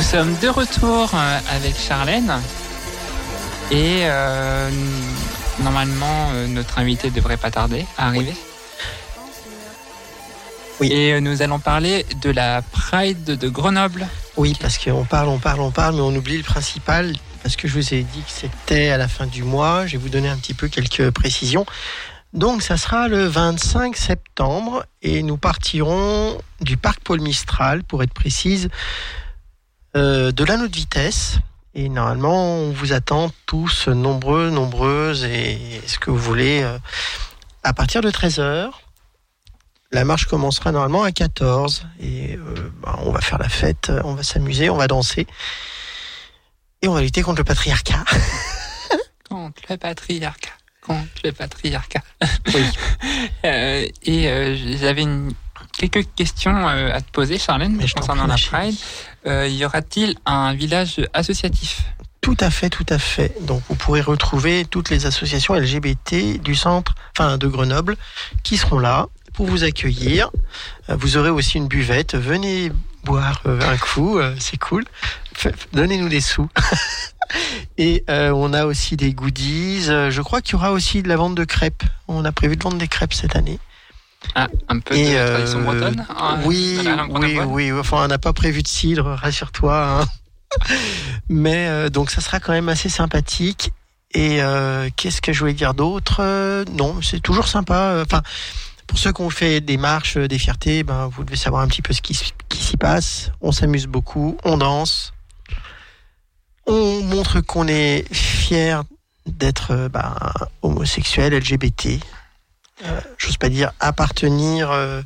sommes de retour euh, avec Charlène. Et euh, normalement, euh, notre invité devrait pas tarder à arriver. Oui. Et nous allons parler de la Pride de Grenoble. Oui, parce qu'on parle, on parle, on parle, mais on oublie le principal. Parce que je vous ai dit que c'était à la fin du mois. Je vais vous donner un petit peu quelques précisions. Donc, ça sera le 25 septembre et nous partirons du parc Paul Mistral, pour être précise, euh, de l'anneau de vitesse. Et normalement, on vous attend tous nombreux, nombreuses et ce que vous voulez euh, à partir de 13h. La marche commencera normalement à 14 et euh, bah, on va faire la fête, on va s'amuser, on va danser et on va lutter contre le patriarcat. Contre le patriarcat. Contre le patriarcat. Oui. Euh, et euh, j'avais une- quelques questions euh, à te poser, Charlène, Mais concernant la. Pride. Euh, y aura-t-il un village associatif? Tout à fait, tout à fait. Donc vous pourrez retrouver toutes les associations LGBT du centre, enfin de Grenoble, qui seront là pour vous accueillir. Euh, Vous aurez aussi une buvette. Venez boire un coup, c'est cool. Donnez-nous des sous. Et euh, on a aussi des goodies. Je crois qu'il y aura aussi de la vente de crêpes. On a prévu de vendre des crêpes cette année. Ah, un peu Et, de euh, tradition bretonne hein, oui, oui, oui. Enfin, on n'a pas prévu de cidre, rassure-toi. hein. Mais euh, donc, ça sera quand même assez sympathique. Et euh, qu'est-ce que je voulais dire d'autre? Euh, Non, c'est toujours sympa. Enfin, pour ceux qui ont fait des marches, des fiertés, ben, vous devez savoir un petit peu ce qui, qui s'y passe. On s'amuse beaucoup, on danse, on montre qu'on est fier d'être ben, homosexuel, LGBT. Euh, J'ose pas dire appartenir euh,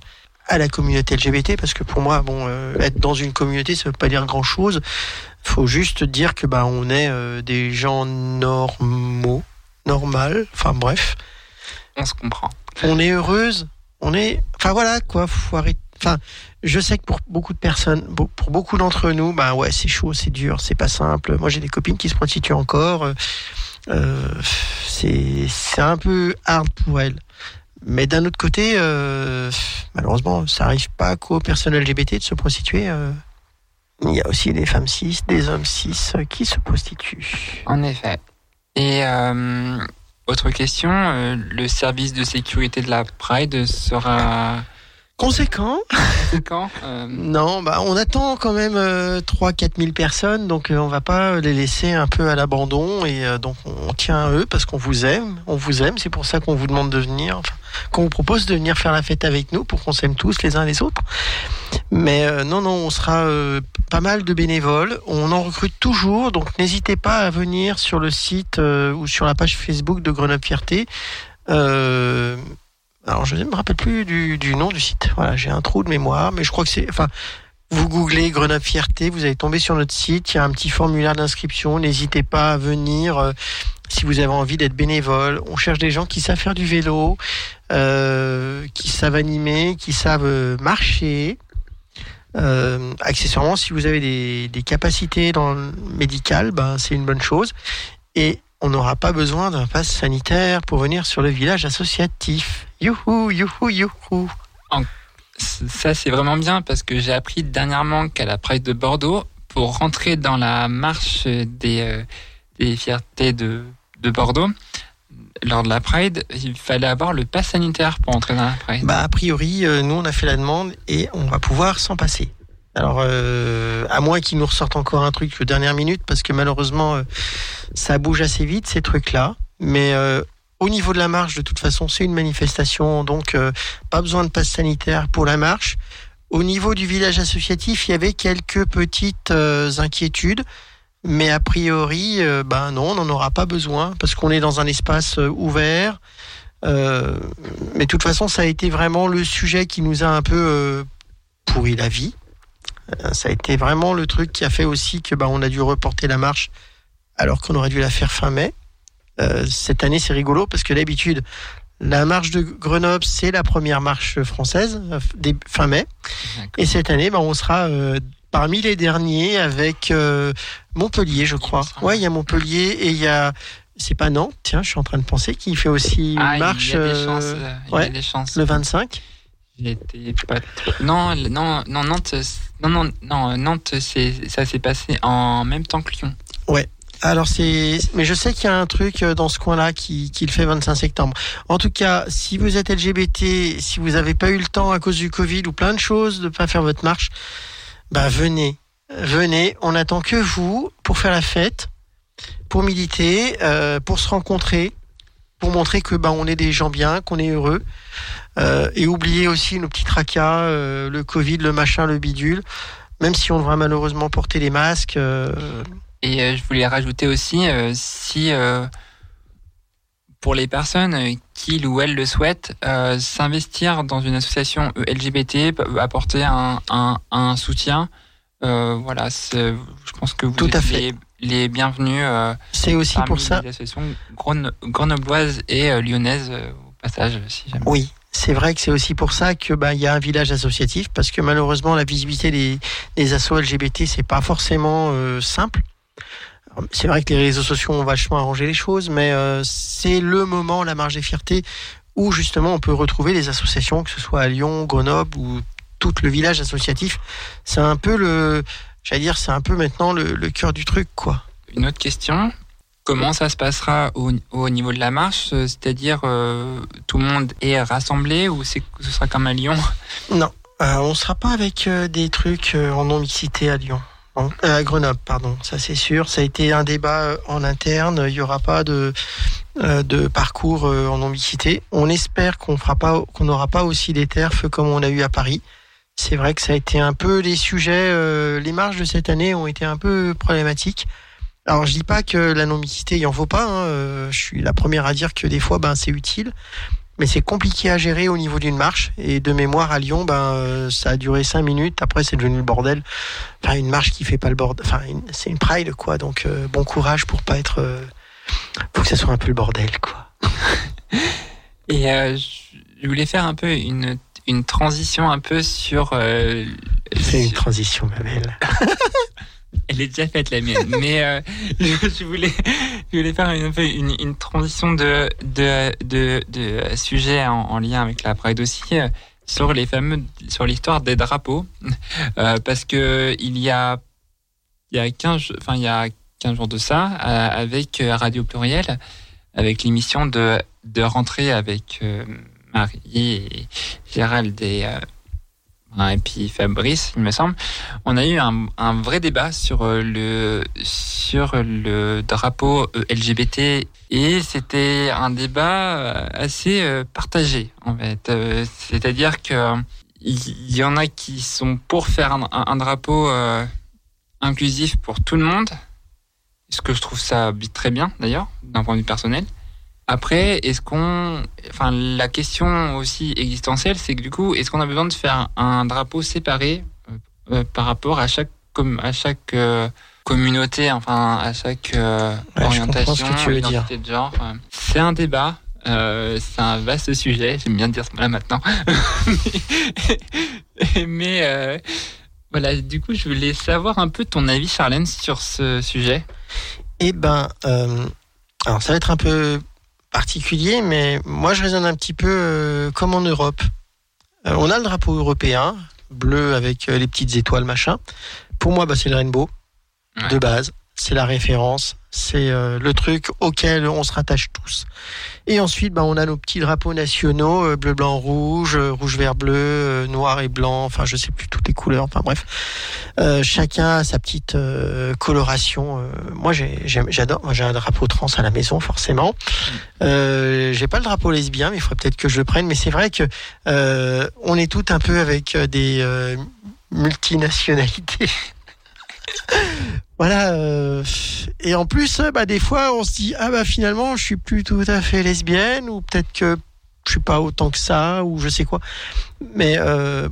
à la communauté LGBT parce que pour moi, bon, euh, être dans une communauté, ça veut pas dire grand chose. Faut juste dire que ben on est euh, des gens normaux, normal. Enfin bref On se comprend. on est heureuse, on est, enfin voilà quoi, faut arrêter. Enfin, je sais que pour beaucoup de personnes, pour beaucoup d'entre nous, bah ouais, c'est chaud, c'est dur, c'est pas simple. Moi, j'ai des copines qui se prostituent encore. euh, c'est c'est un peu hard pour elles. Mais d'un autre côté, euh, malheureusement, ça arrive pas qu'aux personnes LGBT de se prostituer. euh. Il y a aussi des femmes cis, des hommes cis euh, qui se prostituent. En effet. Et euh, autre question, le service de sécurité de la Pride sera Conséquent, euh, Non, bah on attend quand même euh, 3-4 000 personnes, donc euh, on va pas les laisser un peu à l'abandon et donc on tient à eux parce qu'on vous aime, on vous aime, c'est pour ça qu'on vous demande de venir, enfin, qu'on vous propose de venir faire la fête avec nous pour qu'on s'aime tous les uns les autres. Mais euh, non, non, on sera euh, pas mal de bénévoles, on en recrute toujours, donc n'hésitez pas à venir sur le site euh, ou sur la page Facebook de Grenoble Fierté. Alors je ne me rappelle plus du, du nom du site. Voilà, j'ai un trou de mémoire, mais je crois que c'est. Enfin, vous googlez Grenoble Fierté, vous allez tomber sur notre site. Il y a un petit formulaire d'inscription. N'hésitez pas à venir euh, si vous avez envie d'être bénévole. On cherche des gens qui savent faire du vélo, euh, qui savent animer, qui savent euh, marcher. Accessoirement, si vous avez des, des capacités dans le médical, ben, c'est une bonne chose. Et on n'aura pas besoin d'un pass sanitaire pour venir sur le village associatif. Youhou, youhou, youhou. Ça, c'est vraiment bien parce que j'ai appris dernièrement qu'à la Pride de Bordeaux, pour rentrer dans la marche des, euh, des fiertés de, de Bordeaux, lors de la Pride, il fallait avoir le pass sanitaire pour entrer dans la Pride. Bah, a priori, euh, nous, on a fait la demande et on va pouvoir s'en passer. Alors, euh, à moins qu'ils nous ressortent encore un truc de dernière minute, parce que malheureusement, euh, ça bouge assez vite, ces trucs-là. Mais euh, au niveau de la marche, de toute façon, c'est une manifestation, donc euh, pas besoin de passe sanitaire pour la marche. Au niveau du village associatif, il y avait quelques petites euh, inquiétudes. Mais a priori, euh, ben non, on n'en aura pas besoin parce qu'on est dans un espace ouvert. Mais de toute façon, ça a été vraiment le sujet qui nous a un peu pourri la vie. Ça a été vraiment le truc qui a fait aussi que ben, on a dû reporter la marche alors qu'on aurait dû la faire fin mai. Euh, cette année, c'est rigolo parce que d'habitude, la marche de Grenoble, c'est la première marche française, euh, fin mai. Et cette année, ben, on sera euh, parmi les derniers avec euh, Montpellier, je crois. Ouais, il y a Montpellier et il y a. C'est pas Nantes, tiens, je suis en train de penser, qui fait aussi une Ah, marche il y a des chances. euh, il y ouais, a des chances. le 25. J'étais pas Non, non, non, Nantes, non, non, non, Nantes, ça s'est passé en même temps que Lyon. Alors c'est, mais je sais qu'il y a un truc euh, dans ce coin-là qui, qui le fait 25 septembre. En tout cas, si vous êtes LGBT, si vous n'avez pas eu le temps à cause du Covid ou plein de choses de pas faire votre marche, bah venez, venez. On attend que vous pour faire la fête, pour militer, euh, pour se rencontrer, pour montrer que bah on est des gens bien, qu'on est heureux, euh, et oublier aussi nos petits tracas, le Covid, le machin, le bidule. Même si on devra malheureusement porter les masques. Et euh, je voulais rajouter aussi, euh, si euh, pour les personnes qui ou elles le souhaitent, euh, s'investir dans une association euh, LGBT, peut apporter un, un, un soutien, euh, voilà, je pense que vous Tout à êtes fait. les, les bienvenus euh, c'est aussi pour ça. les associations greno- grenobloises et lyonnaises au passage, si jamais. Oui, c'est vrai que c'est aussi pour ça que bah il y a un village associatif parce que malheureusement la visibilité des, des assos LGBT c'est pas forcément euh, simple. C'est vrai que les réseaux sociaux ont vachement arrangé les choses, mais euh, c'est le moment, la marge des fiertés, où justement on peut retrouver les associations, que ce soit à Lyon, Grenoble ou tout le village associatif. C'est un peu le, j'allais dire, c'est un peu maintenant le, le cœur du truc, quoi. Une autre question. Comment ça se passera au, au niveau de la marche? C'est-à-dire, euh, tout le monde est rassemblé ou c'est, ce sera comme à Lyon? Non, euh, on sera pas avec des trucs en non-mixité à Lyon. En- euh, à Grenoble, pardon. Ça c'est sûr. Ça a été un débat euh, en interne. Il y aura pas de euh, de parcours en non-mixité. On espère qu'on fera pas, qu'on n'aura pas aussi des terfs comme on a eu à Paris. C'est vrai que ça a été un peu les sujets, les marges de cette année ont été un peu problématiques. Alors je dis pas que la non-mixité il en faut pas. hein, je suis la première à dire que des fois ben c'est utile, mais c'est compliqué à gérer au niveau d'une marche. Et de mémoire à Lyon, ben euh, ça a duré cinq minutes. Après c'est devenu le bordel. Enfin une marche qui fait pas le bordel. Enfin c'est une pride quoi. Donc euh, bon courage pour pas être. euh, faut que ça soit un peu le bordel quoi. Et je- voulais faire un peu une, une transition un peu sur. C'est une transition ma belle. Elle est déjà faite la mienne, mais euh, je, voulais, je voulais faire une, transition de de, de, de sujet en, en lien avec la Pride aussi euh, sur les fameux sur l'histoire des drapeaux, Euh, parce que il y a il y a 15 enfin il y a 15 jours de ça avec Radio Pluriel avec l'émission de de rentrée avec Marie et Gérald et et puis Fabrice, il me semble on a eu un, un vrai débat sur euh, le sur le drapeau euh, LGBT et c'était un débat euh, assez partagé en fait. C'est-à-dire que il y en a qui sont pour faire un, drapeau inclusif pour tout le monde, ce que je trouve ça très bien d'ailleurs d'un point de vue personnel. Après, est-ce qu'on, enfin, la question aussi existentielle, c'est que du coup, est-ce qu'on a besoin de faire un drapeau séparé euh, euh, par rapport à chaque à chaque euh, communauté, enfin à chaque euh, Ouais, orientation, ce que tu veux dire. identité de genre. C'est un débat. euh, c'est un vaste sujet. J'aime bien dire ce mot-là maintenant. Mais euh, voilà, du coup, je voulais savoir un peu ton avis, Charlène, sur ce sujet. Eh ben, alors ça va être un peu particulier, mais moi je raisonne un petit peu euh, comme en Europe. Euh, on a le drapeau européen, bleu avec euh, les petites étoiles, machin. Pour moi, bah, c'est le rainbow, Ouais. de base. C'est la référence, c'est euh, le truc auquel on se rattache tous. Et ensuite, bah, on a nos petits drapeaux nationaux, euh, bleu, blanc, rouge, euh, rouge, vert, bleu, noir et blanc, enfin je sais plus toutes les couleurs, enfin bref. Chacun a sa petite coloration. moi, j'adore. Moi, j'ai un drapeau trans à la maison, forcément. Euh, j'ai pas le drapeau lesbien, mais il faudrait peut-être que je le prenne. Mais c'est vrai que on est tout un peu avec des multinationalités. voilà. euh, et en plus, euh, bah, des fois, on se dit ah bah finalement, je suis plus tout à fait lesbienne, ou peut-être que je suis pas autant que ça, ou je sais quoi. Mais euh,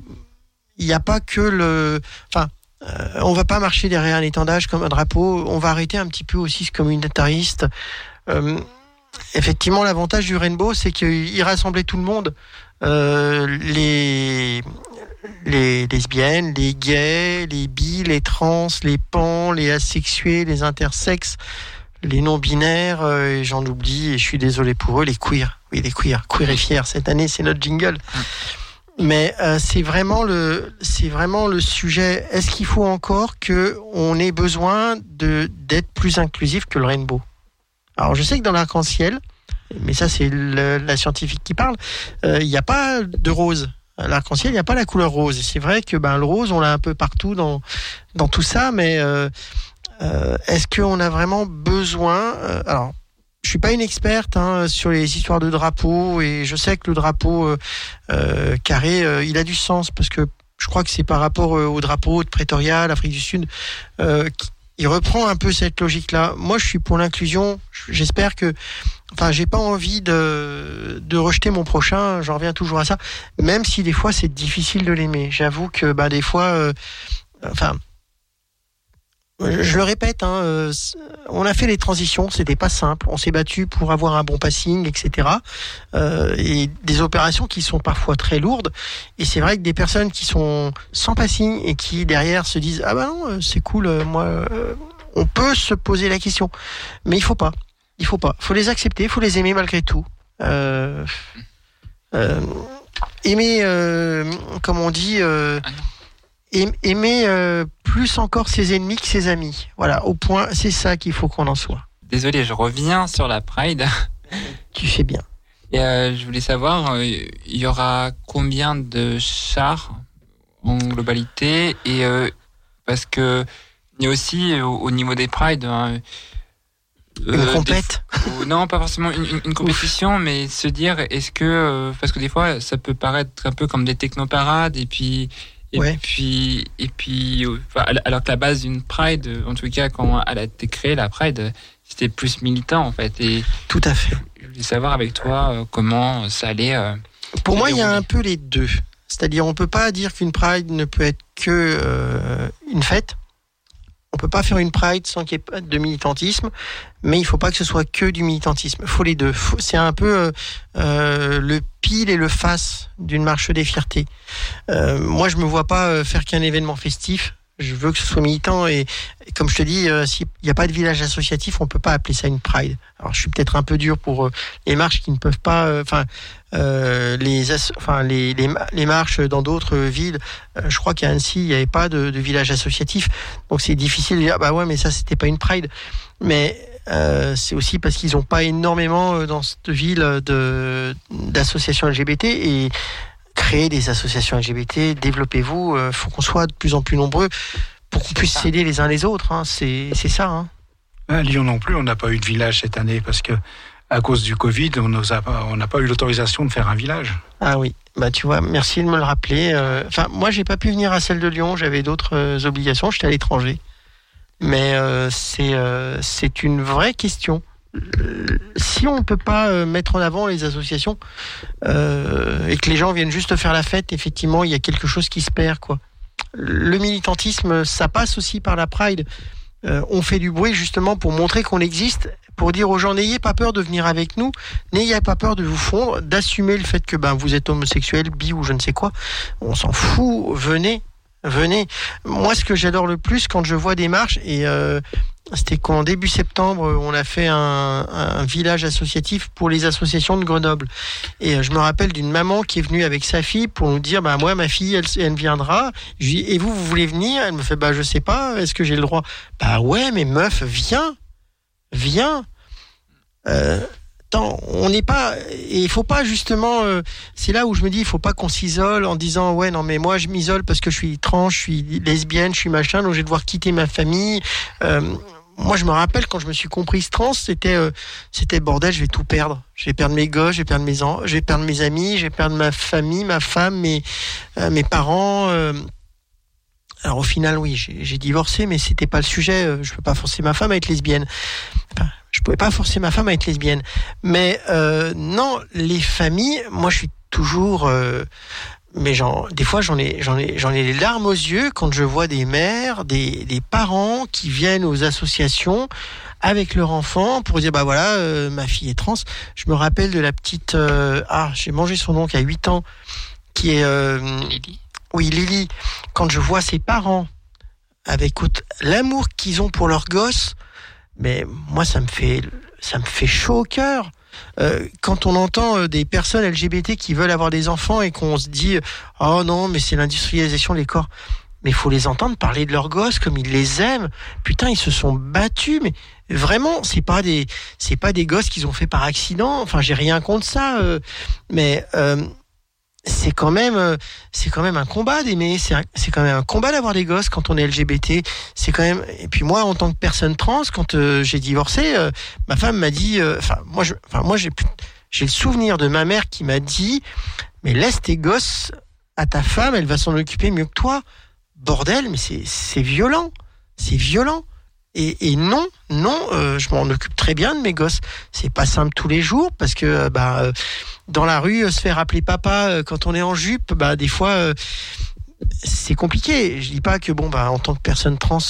il n'y a pas que le. Enfin, euh, on va pas marcher derrière un étendage comme un drapeau. On va arrêter un petit peu aussi ce communautariste. Euh, effectivement, l'avantage du rainbow, c'est qu'il rassemblait tout le monde. Les les lesbiennes, les gays, les bi, les trans, les pans, les asexués, les intersexes, les non-binaires, euh, et j'en oublie, et je suis désolé pour eux, les queers. Oui, les queers. Queer et fier. Cette année, c'est notre jingle. Mais euh, c'est vraiment le c'est vraiment le sujet. Est-ce qu'il faut encore que on ait besoin de d'être plus inclusif que le rainbow? Alors je sais que dans l'arc-en-ciel, mais ça c'est la scientifique qui parle, euh, il n'y a pas de rose. L'arc-en-ciel, il n'y a pas la couleur rose. C'est vrai que ben le rose, on l'a un peu partout dans dans tout ça, mais euh, euh, est-ce qu'on a vraiment besoin euh, Alors je suis pas une experte hein, sur les histoires de drapeaux et je sais que le drapeau carré, il a du sens parce que je crois que c'est par rapport au drapeau de Pretoria, l'Afrique du Sud, qui- il reprend un peu cette logique-là. Moi, je suis pour l'inclusion. J'espère que, enfin, j'ai pas envie de de rejeter mon prochain. J'en reviens toujours à ça, même si des fois c'est difficile de l'aimer. J'avoue que, bah, des fois, euh, enfin. Je le répète, hein, euh, on a fait les transitions, c'était pas simple. On s'est battu pour avoir un bon passing, etc. Euh, et des opérations qui sont parfois très lourdes. Et c'est vrai que des personnes qui sont sans passing et qui derrière se disent ah bah non euh, c'est cool, euh, moi, euh, on peut se poser la question, mais il faut pas, il faut pas, faut les accepter, faut les aimer malgré tout. Euh, aimer, comme on dit. Ah aimer euh, plus encore ses ennemis que ses amis. Voilà, au point, c'est ça qu'il faut qu'on en soit. Désolé, je reviens sur la Pride. Tu fais bien. Et euh, je voulais savoir, euh, il y aura combien de chars en globalité Et euh, parce que Il y a aussi euh, au, au niveau des prides. hein, Une des compète. Non, pas forcément une, une- une compétition, mais se dire est-ce que euh, parce que des fois ça peut paraître un peu comme des technoparades et puis et Ouais. puis et puis enfin, alors que la base d'une Pride, en tout cas quand elle a été créée la Pride, c'était plus militant en fait. Et Tout à fait. je voulais savoir avec toi euh, comment ça allait. euh, Pour moi, il y a un peu les deux. C'est-à-dire, on peut pas dire qu'une Pride ne peut être que euh, une fête. On peut pas faire une Pride sans qu'il y ait de militantisme, mais il faut pas que ce soit que du militantisme. Il faut les deux. C'est un peu euh, euh, le pile et le face d'une marche des fiertés. Euh, moi, je me vois pas faire qu'un événement festif. Je veux que ce soit militant et, comme je te dis, euh, s'il n'y a pas de village associatif, on peut pas appeler ça une Pride. Alors, je suis peut-être un peu dur pour euh, les marches qui ne peuvent pas, euh, enfin, euh, les, enfin les, les, ma- les marches dans d'autres villes. je crois qu'à Annecy, il n'y avait pas de, de village associatif, donc c'est difficile de dire bah ouais, mais ça c'était pas une Pride. Mais c'est aussi parce qu'ils n'ont pas énormément dans cette ville de d'associations LGBT et créer des associations LGBT, développez-vous. Il faut qu'on soit de plus en plus nombreux pour qu'on puisse s'aider les uns les autres. hein. C'est ça. Hein. À Lyon non plus, on n'a pas eu de village cette année parce que à cause du Covid, on pas- n'a pas eu l'autorisation de faire un village. Ah oui, bah tu vois, merci de me le rappeler. Euh, Enfin, moi, j'ai pas pu venir à celle de Lyon, j'avais d'autres euh, obligations, j'étais à l'étranger. Mais euh, c'est euh, c'est une vraie question. Si on peut pas euh, mettre en avant les associations euh, et que les gens viennent juste faire la fête, effectivement, il y a quelque chose qui se perd, quoi. Le militantisme, ça passe aussi par la Pride. Euh, on fait du bruit justement pour montrer qu'on existe, pour dire aux gens n'ayez pas peur de venir avec nous, n'ayez pas peur de vous fondre, d'assumer le fait que ben vous êtes homosexuel, bi ou je ne sais quoi. On s'en fout, venez, venez. Moi, ce que j'adore le plus quand je vois des marches et euh, c'était qu'en début septembre, on a fait un, un village associatif pour les associations de Grenoble. Et euh, je me rappelle d'une maman qui est venue avec sa fille pour nous dire, bah moi ma fille, elle, elle viendra. Je dis, et vous, vous voulez venir? Elle me fait, bah je sais pas. Est-ce que j'ai le droit? Bah ouais, mais meuf, viens, viens. Euh, on n'est pas. Il faut pas justement. euh, c'est là où je me dis, il faut pas qu'on s'isole en disant, ouais, non mais moi je m'isole parce que je suis trans, je suis lesbienne, je suis machin, donc je vais devoir quitter ma famille. Euh, moi, je me rappelle quand je me suis comprise trans, c'était euh, c'était bordel, je vais tout perdre. Je vais perdre mes gosses, je vais perdre mes je vais perdre mes amis, je vais perdre ma famille, ma femme, mes euh, mes parents. Alors au final, oui, j'ai divorcé, mais c'était pas le sujet. euh, Je peux pas forcer ma femme à être lesbienne. Enfin, je pouvais pas forcer ma femme à être lesbienne. Mais euh, non, les familles, moi, je suis toujours. euh, mais des fois, j'en ai, j'en ai, j'en ai les larmes aux yeux quand je vois des mères, des, des parents qui viennent aux associations avec leur enfant pour dire bah voilà, euh, ma fille est trans. Je me rappelle de la petite, euh, ah, j'ai mangé son nom qui a 8 ans, qui est, euh. Oui, Lily. Quand je vois ses parents avec l'amour qu'ils ont pour leur gosse, mais moi ça me fait, ça me fait chaud au cœur. Euh, quand on entend euh, des personnes LGBT qui veulent avoir des enfants et qu'on se dit oh non mais c'est l'industrialisation des corps mais il faut les entendre parler de leurs gosses comme ils les aiment putain ils se sont battus mais vraiment c'est pas des c'est pas des gosses qu'ils ont fait par accident enfin j'ai rien contre ça euh, mais euh, c'est quand même euh, c'est quand même un combat d'aimer c'est quand même un combat d'avoir des gosses quand on est LGBT c'est quand même et puis moi en tant que personne trans quand euh, j'ai divorcé euh, ma femme m'a dit euh, enfin moi je enfin moi j'ai j'ai le souvenir de ma mère qui m'a dit mais laisse tes gosses à ta femme elle va s'en occuper mieux que toi. Bordel mais c'est c'est violent. C'est violent et, non non euh, je m'en occupe très bien de mes gosses c'est pas simple tous les jours parce que euh, bah euh, dans la rue se faire appeler papa quand on est en jupe bah des fois c'est compliqué. Je dis pas que bon bah en tant que personne trans,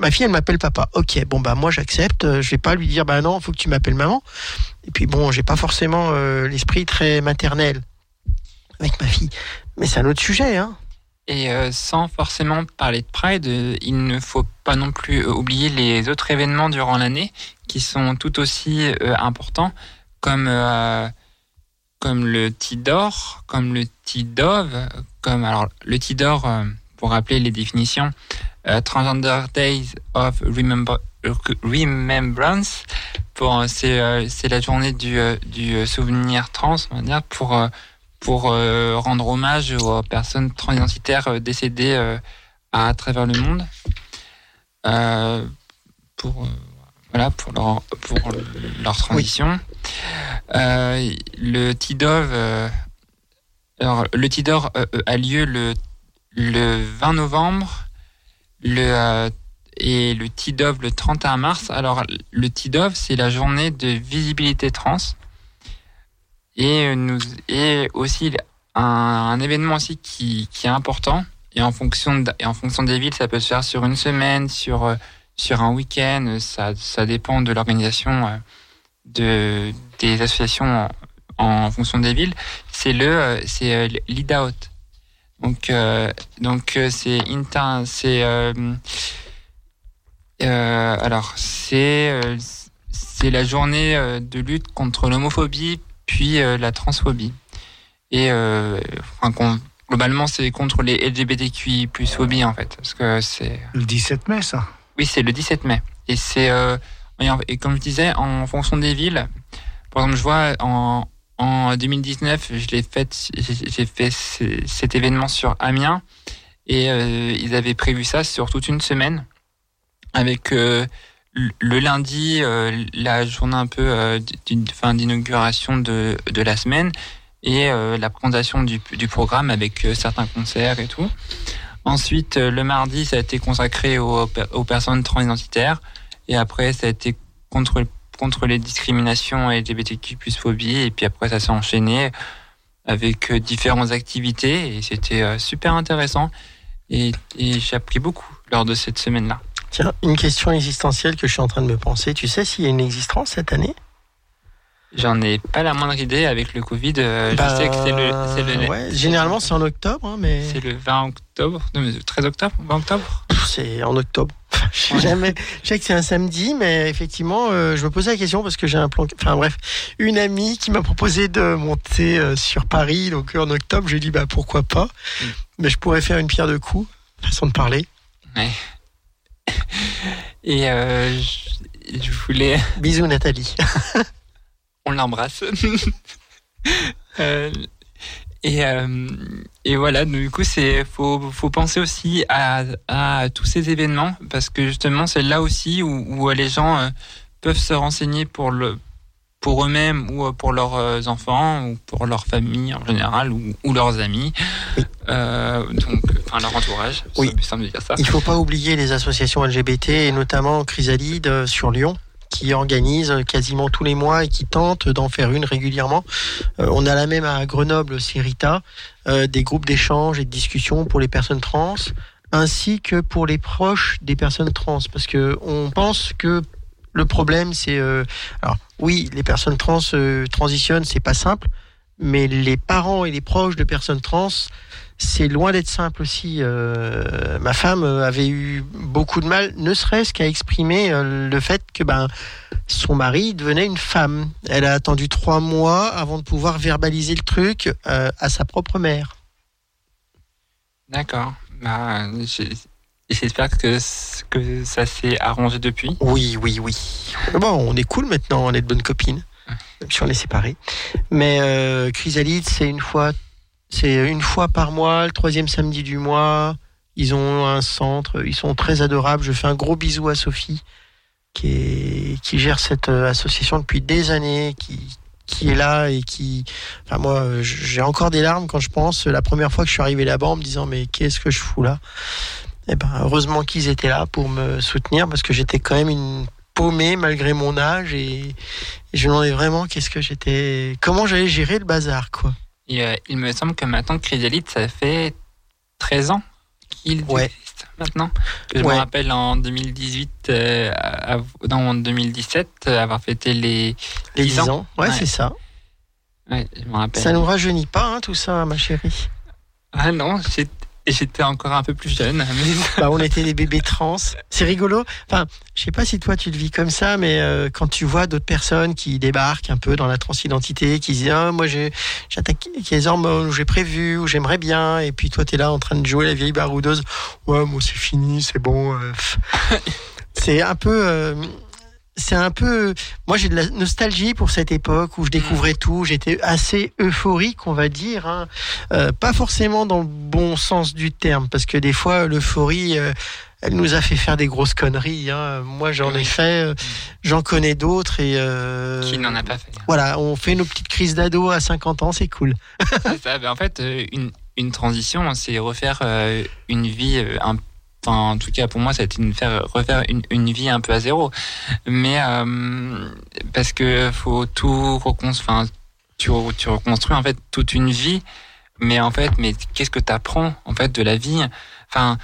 ma fille elle m'appelle papa. Ok, bon bah moi j'accepte. Je vais pas lui dire bah non, faut que tu m'appelles maman. Et puis bon, j'ai pas forcément l'esprit très maternel avec ma fille. Mais c'est un autre sujet, hein. Et euh, sans forcément parler de Pride, euh, il ne faut pas non plus euh, oublier les autres événements durant l'année qui sont tout aussi importants, comme, comme le Tidor, comme le Tidove, comme alors le Tidor, pour rappeler les définitions, Transgender Days of Remembrance, pour c'est la journée du, du souvenir trans, on va dire, pour pour euh, rendre hommage aux personnes transidentitaires euh, décédées euh, à travers le monde. pour, voilà, pour, leur, pour leur transition. Le TIDOV, le TIDOR a lieu le, le 20 novembre le, et le TIDOV le 31 mars. Alors, le TIDOV, c'est la journée de visibilité trans. Et, euh, nous, et aussi un, un événement aussi qui, qui est important. Et en, fonction de- et en fonction des villes, ça peut se faire sur une semaine, sur, euh, sur un week-end. Ça, ça dépend de l'organisation euh, de, des associations en, en fonction des villes. C'est le c'est l'IDAOT. Donc, euh, donc c'est inter, c'est euh, euh, alors c'est c'est la journée de lutte contre l'homophobie puis euh, la transphobie. Et euh, enfin, globalement, c'est contre les LGBTQI plus phobie en fait, parce que c'est Le 17 mai, ça. oui, c'est le 17 mai. Et c'est euh, et, comme je disais, en fonction des villes. Par exemple, je vois en en 2019, je l'ai fait, j'ai fait ce- cet événement sur Amiens et euh, ils avaient prévu ça sur toute une semaine avec euh, le lundi euh, la journée un peu euh, d'inauguration de de la semaine et euh, la présentation du, du programme avec euh, certains concerts et tout. Ensuite, euh, le mardi, ça a été consacré aux, aux personnes transidentitaires. Et après, ça a été contre, contre les discriminations LGBTQ plus phobie. Et puis après, ça s'est enchaîné avec euh, différentes activités. Et c'était super intéressant. Et, et j'ai appris beaucoup lors de cette semaine-là. Tiens, une question existentielle que je suis en train de me penser. Tu sais s'il y a une existence cette année? J'en ai pas la moindre idée avec le Covid. euh, Bah, je sais que c'est le, le, ouais, généralement, c'est en octobre, hein, mais c'est le 20 octobre, non, mais le 13 octobre, 20 octobre. C'est en octobre. je sais jamais. Je sais que c'est un samedi, mais effectivement, euh, je me posais la question parce que j'ai un plan. Enfin bref, une amie qui m'a proposé de monter euh, sur Paris, donc en octobre, j'ai dit bah pourquoi pas? Mm. Mais je pourrais faire une pierre de coups, façon de parler. Et euh, je, voulais. Bisous Nathalie. on l'embrasse. Euh, et, euh, et voilà, du coup, c'est faut, faut penser aussi à, à tous ces événements parce que justement, c'est là aussi où, où les gens peuvent se renseigner pour le pour eux-mêmes ou pour leurs enfants ou pour leur famille en général ou, ou leurs amis, Oui. Euh, donc enfin leur entourage. Oui. C'est plus simple de dire ça. Il faut pas oublier les associations LGBT et notamment Chrysalide euh, sur Lyon qui organise quasiment tous les mois et qui tente d'en faire une régulièrement. Euh, on a la même à Grenoble, c'est Rita, euh, des groupes d'échange et de discussion pour les personnes trans, ainsi que pour les proches des personnes trans, parce que on pense que le problème c'est, euh, alors oui, les personnes trans euh, transitionnent, c'est pas simple, mais les parents et les proches de personnes trans c'est loin d'être simple aussi. Euh, ma femme euh, avait eu beaucoup de mal, ne serait-ce qu'à exprimer euh, le fait que ben son mari devenait une femme. Elle a attendu trois mois avant de pouvoir verbaliser le truc euh, à sa propre mère. D'accord. Bah, J'espère que, que ça s'est arrangé depuis. Oui, oui, oui. Bon, on est cool maintenant, on est de bonnes copines, même si on est séparés. Mais euh, Chrysalide, c'est une fois, c'est une fois par mois, le troisième samedi du mois. Ils ont un centre, ils sont très adorables. Je fais un gros bisou à Sophie, qui, gère cette euh, association depuis des années, qui, est là et qui. Enfin, moi, j'ai encore des larmes quand je pense. La première fois que je suis arrivé là-bas en me disant, mais qu'est-ce que je fous là? Eh ben, heureusement qu'ils étaient là pour me soutenir parce que j'étais quand même une paumée malgré mon âge et, et je me demandais vraiment qu'est-ce que j'étais. Comment j'allais gérer le bazar, quoi. Et, euh, il me semble que maintenant, Chrysalide, ça fait 13 ans qu'il Ouais. existe maintenant. Je Ouais. me rappelle en 2018, euh, non, en 2017, euh, avoir fêté les. Les 10 10 ans. ans. Ouais, Ouais. c'est ça. Je rappelle. Ça nous rajeunit pas, hein, tout ça, ma chérie. Ah non, j'ai- j'étais encore un peu plus jeune. mais- Bah, on était des bébés trans. C'est rigolo. Enfin, je sais pas si toi tu le vis comme ça, mais euh, quand tu vois d'autres personnes qui débarquent un peu dans la transidentité, qui disent ah, moi j'attaque les hormones, ou j'ai prévu, ou j'aimerais bien, et puis toi t'es là en train de jouer la vieille baroudeuse. Ouais, moi c'est fini, c'est bon. euh, c'est un peu. euh, c'est un peu. Moi, j'ai de la nostalgie pour cette époque où je découvrais tout. J'étais assez euphorique, on va dire. hein. Euh, pas forcément dans le bon sens du terme, parce que des fois, l'euphorie, euh, elle nous a fait faire des grosses conneries. hein. Moi, j'en ai fait, euh, j'en connais d'autres et euh, Qui n'en a pas fait Voilà, on fait nos petites crises d'ado à 50 ans, c'est cool. Ça. Ben, en fait, une, une transition, c'est refaire une vie un Enfin, en tout cas, pour moi, ça a été une, faire, refaire une, une vie un peu à zéro. Mais euh, parce que faut tout reconstruire. Enfin, tu, tu reconstruis en fait toute une vie. Mais en fait, mais qu'est-ce que tu apprends en fait de la vie? Enfin,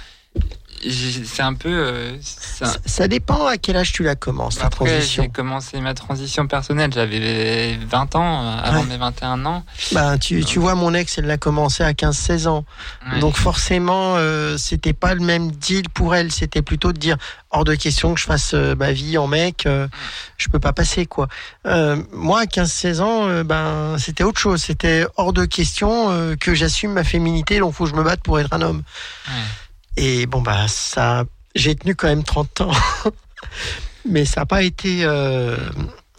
c'est un peu. euh, un- Ça, ça dépend à quel âge tu la commences, ta Après, transition. j'ai commencé ma transition personnelle. J'avais 20 ans euh, avant Ouais. mes 21 ans. Bah, tu, tu vois, mon ex, elle l'a commencé à 15-16 ans. Ouais. Donc forcément, euh, c'était pas le même deal pour elle. C'était plutôt de dire hors de question que je fasse euh, ma vie en mec. je peux pas passer quoi. Moi, à 15-16 ans, ben c'était autre chose. C'était hors de question que j'assume ma féminité. Donc faut que je me batte pour être un homme. Ouais. Et bon bah ça, j'ai tenu quand même 30 ans. Mais ça n'a pas été. euh,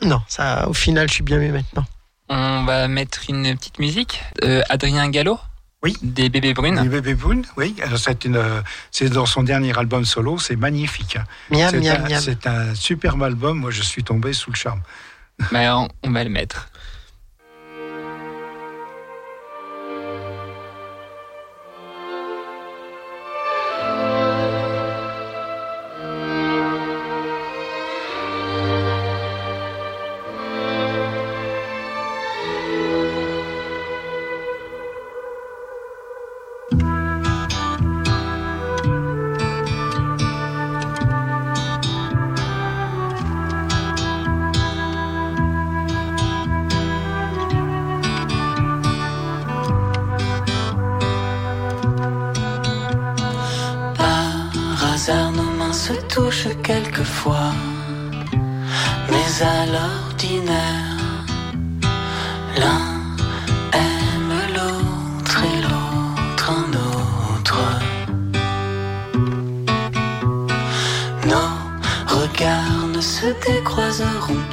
Non, ça. Au final, je suis bien mieux maintenant. On va mettre une petite musique. Euh, Adrien Gallo Oui. Des bébés brunes. Les Bébé Boone, oui. Alors, C'est une, euh, c'est dans son dernier album solo, c'est magnifique. Miam, C'est miam, un, miam. c'est un superbe album. Moi, je suis tombé sous le charme. Bah, on, on va le mettre. Quelquefois, mais à l'ordinaire, l'un aime l'autre et l'autre un autre. Nos regards ne se décroiseront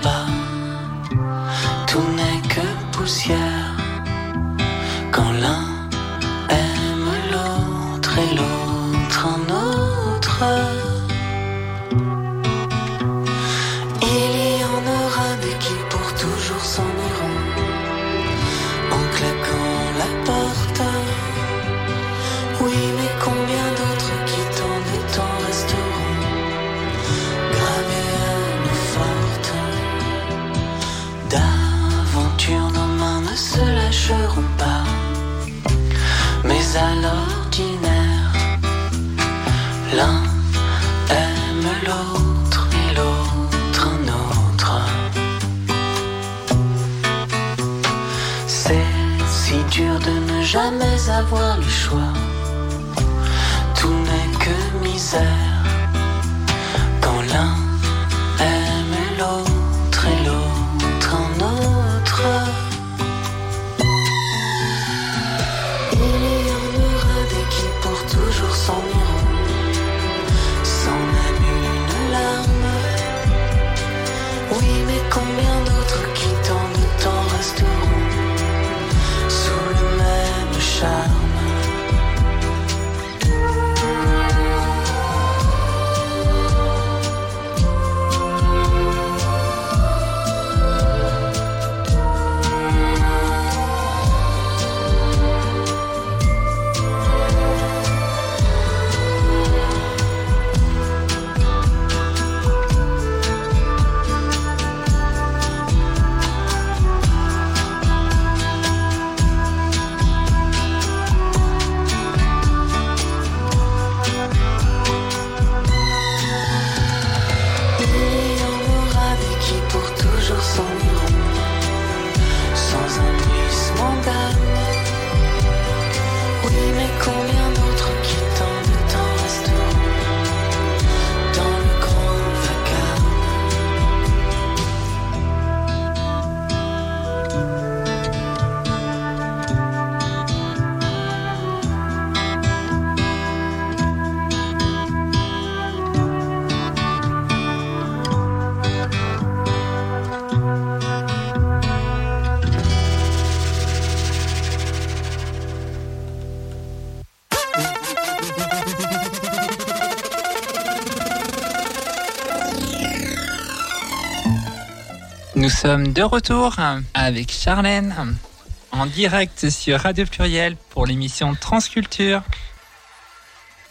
sommes de retour avec Charlène en direct sur Radio Pluriel pour l'émission Transculture.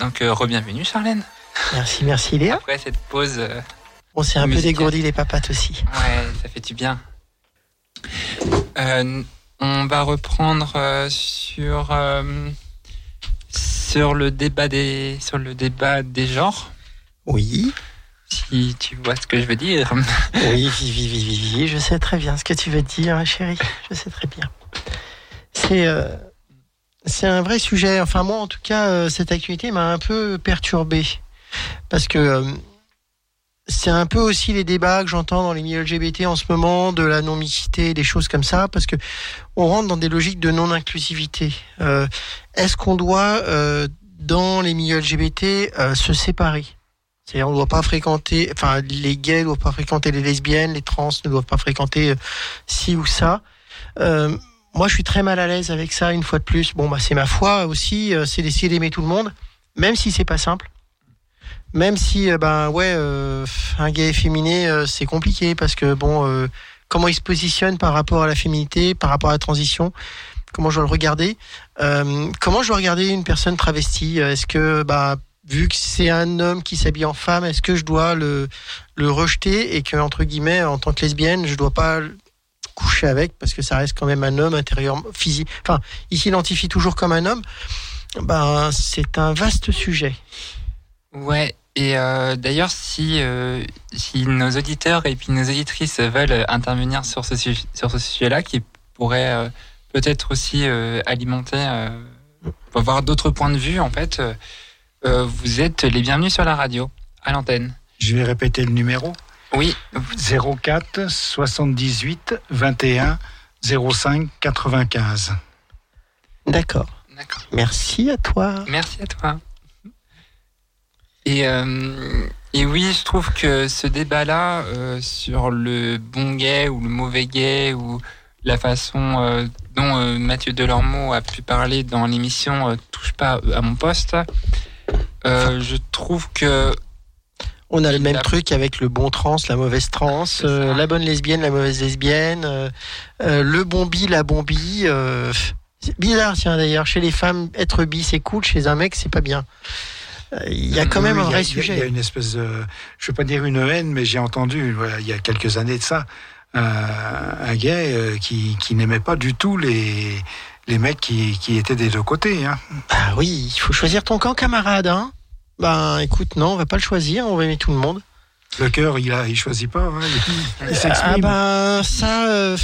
Donc, euh, re-bienvenue Charlène. Merci, merci Léa. Après cette pause, euh, On s'est un peu dégourdi les papates aussi. ouais, ça fait du bien. Euh, on va reprendre euh, sur sur le débat des sur le débat des genres. Oui, Si tu vois ce que je veux dire. oui, oui, oui, oui, oui, je sais très bien ce que tu veux dire, chérie. Je sais très bien. C'est euh, c'est un vrai sujet. Enfin, moi, en tout cas, euh, cette actualité m'a un peu perturbé. Parce que euh, c'est un peu aussi les débats que j'entends dans les milieux LGBT en ce moment, de la non-mixité, des choses comme ça, parce que on rentre dans des logiques de non-inclusivité. Est-ce qu'on doit, dans les milieux LGBT, se séparer? C'est-à-dire, on ne doit pas fréquenter, enfin, les gays ne doivent pas fréquenter les lesbiennes, les trans ne doivent pas fréquenter euh, ci ou ça. Euh, moi, je suis très mal à l'aise avec ça, une fois de plus. Bon, bah, c'est ma foi aussi, euh, c'est d'essayer d'aimer tout le monde, même si c'est pas simple. Même si, euh, ben, ouais, euh, un gay efféminé, euh, c'est compliqué parce que, bon, comment il se positionne par rapport à la féminité, par rapport à la transition, comment je dois le regarder, Euh, comment je dois regarder une personne travestie, est-ce que, bah, vu que c'est un homme qui s'habille en femme, est-ce que je dois le, le rejeter et que, entre guillemets, en tant que lesbienne, je dois pas coucher avec parce que ça reste quand même un homme intérieurement, physique. Enfin, il s'identifie toujours comme un homme? Ben, c'est un vaste sujet. Ouais, et euh, d'ailleurs, si, euh, si nos auditeurs et puis nos auditrices veulent intervenir sur ce, sujet, sur ce sujet-là, qui pourrait euh, peut-être aussi alimenter, avoir d'autres points de vue, en fait, euh, vous êtes les bienvenus sur la radio, à l'antenne. Je vais répéter le numéro. Oui, 04 78 21 05 95. D'accord. d'accord. Merci à toi. Merci à toi. Et, euh, et oui, je trouve que ce débat-là euh, sur le bon gay ou le mauvais gay ou la façon euh, dont euh, Mathieu Delormeau a pu parler dans l'émission euh, Touche pas à mon poste, euh, je trouve que On a le même truc avec le bon trans, la mauvaise trans, euh, la bonne lesbienne, la mauvaise lesbienne, euh, euh, le bon bi, la bon bi. euh, c'est bizarre, tiens d'ailleurs, chez les femmes, être bi c'est cool, chez un mec c'est pas bien. Euh, Il y a quand même oui, un a- vrai il y a- Il y a sujet. une espèce de, je veux pas dire une haine, mais j'ai entendu voilà, il y a quelques années de ça euh, un gay euh, qui, qui n'aimait pas du tout les les mecs qui, qui étaient des deux côtés. Hein. Ah oui, il faut choisir ton camp, camarade. Hein ben écoute, non, on va pas le choisir, on va aimer tout le monde. Le cœur, il a, il choisit pas. Hein, il il Ah s'exprime. ben ça, euh,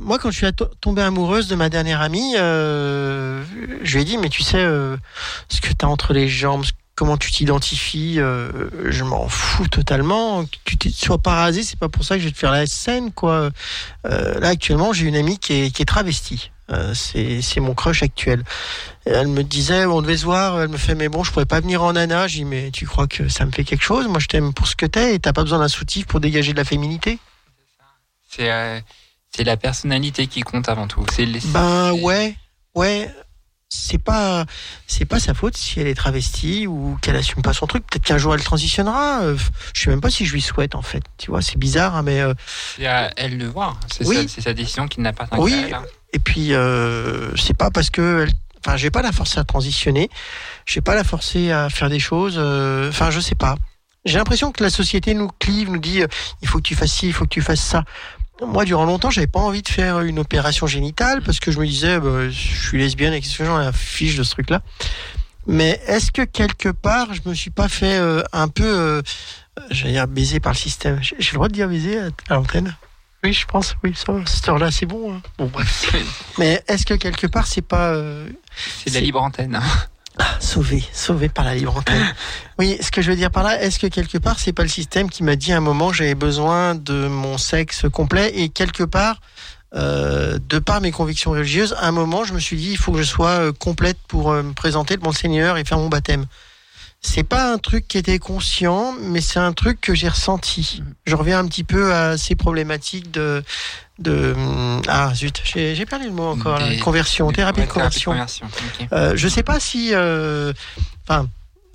moi quand je suis to- tombée amoureuse de ma dernière amie, euh, je lui ai dit mais tu sais euh, ce que t'as entre les jambes, comment tu t'identifies, euh, je m'en fous totalement. Que tu sois pas rasé, c'est pas pour ça que je vais te faire la scène quoi. Euh, là actuellement j'ai une amie qui est, qui est travestie. Euh, c'est c'est mon crush actuel. Et elle me disait, on devait se voir, elle me fait, mais bon, je pourrais pas venir en nana. Je dis, mais tu crois que ça me fait quelque chose? Moi, je t'aime pour ce que t'es et t'as pas besoin d'un soutif pour dégager de la féminité c'est euh, c'est la personnalité qui compte avant tout. C'est Ben ouais, ouais. C'est pas, c'est pas sa faute si elle est travestie ou qu'elle assume pas son truc. Peut-être qu'un jour elle transitionnera. Euh, Je sais même pas si je lui souhaite en fait. Tu vois, c'est bizarre, hein, mais euh, C'est à elle de voir. C'est Oui. sa, c'est sa décision qui n'appartient Oui. qu'à elle. hein. Et puis euh, c'est pas parce que, enfin, je vais pas la forcer à transitionner. Je vais pas la forcer à faire des choses. euh, Enfin, je sais pas. J'ai l'impression que la société nous clive, nous dit, euh, il faut que tu fasses ci, il faut que tu fasses ça. Moi, durant longtemps, j'avais pas envie de faire une opération génitale parce que je me disais, bah, je suis lesbienne et qu'est-ce que j'en ai à fiche de ce truc-là. Mais est-ce que quelque part, je me suis pas fait euh, un peu, euh, j'allais dire baiser par le système J'ai j'ai le droit de dire baiser à l'antenne? Oui, je pense. Oui, ça, cette heure-là, c'est bon. hein. Bon, bref. Mais est-ce que quelque part, c'est pas euh, C'est de la libre antenne. ah, sauvé, sauvé par la libre antenne Oui, ce que je veux dire par là, est-ce que quelque part, c'est pas le système qui m'a dit à un moment j'avais besoin de mon sexe complet et quelque part, euh, de par mes convictions religieuses, à un moment, je me suis dit, il faut que je sois euh, complète pour me présenter devant le Seigneur et faire mon baptême. C'est pas un truc qui était conscient, mais c'est un truc que j'ai ressenti. Je reviens un petit peu à ces problématiques de, de hum, ah zut, j'ai perdu le mot encore. là. Des- conversion, thérapie Ouais, de conversion. conversion. ok. Euh, je sais pas si, euh, enfin,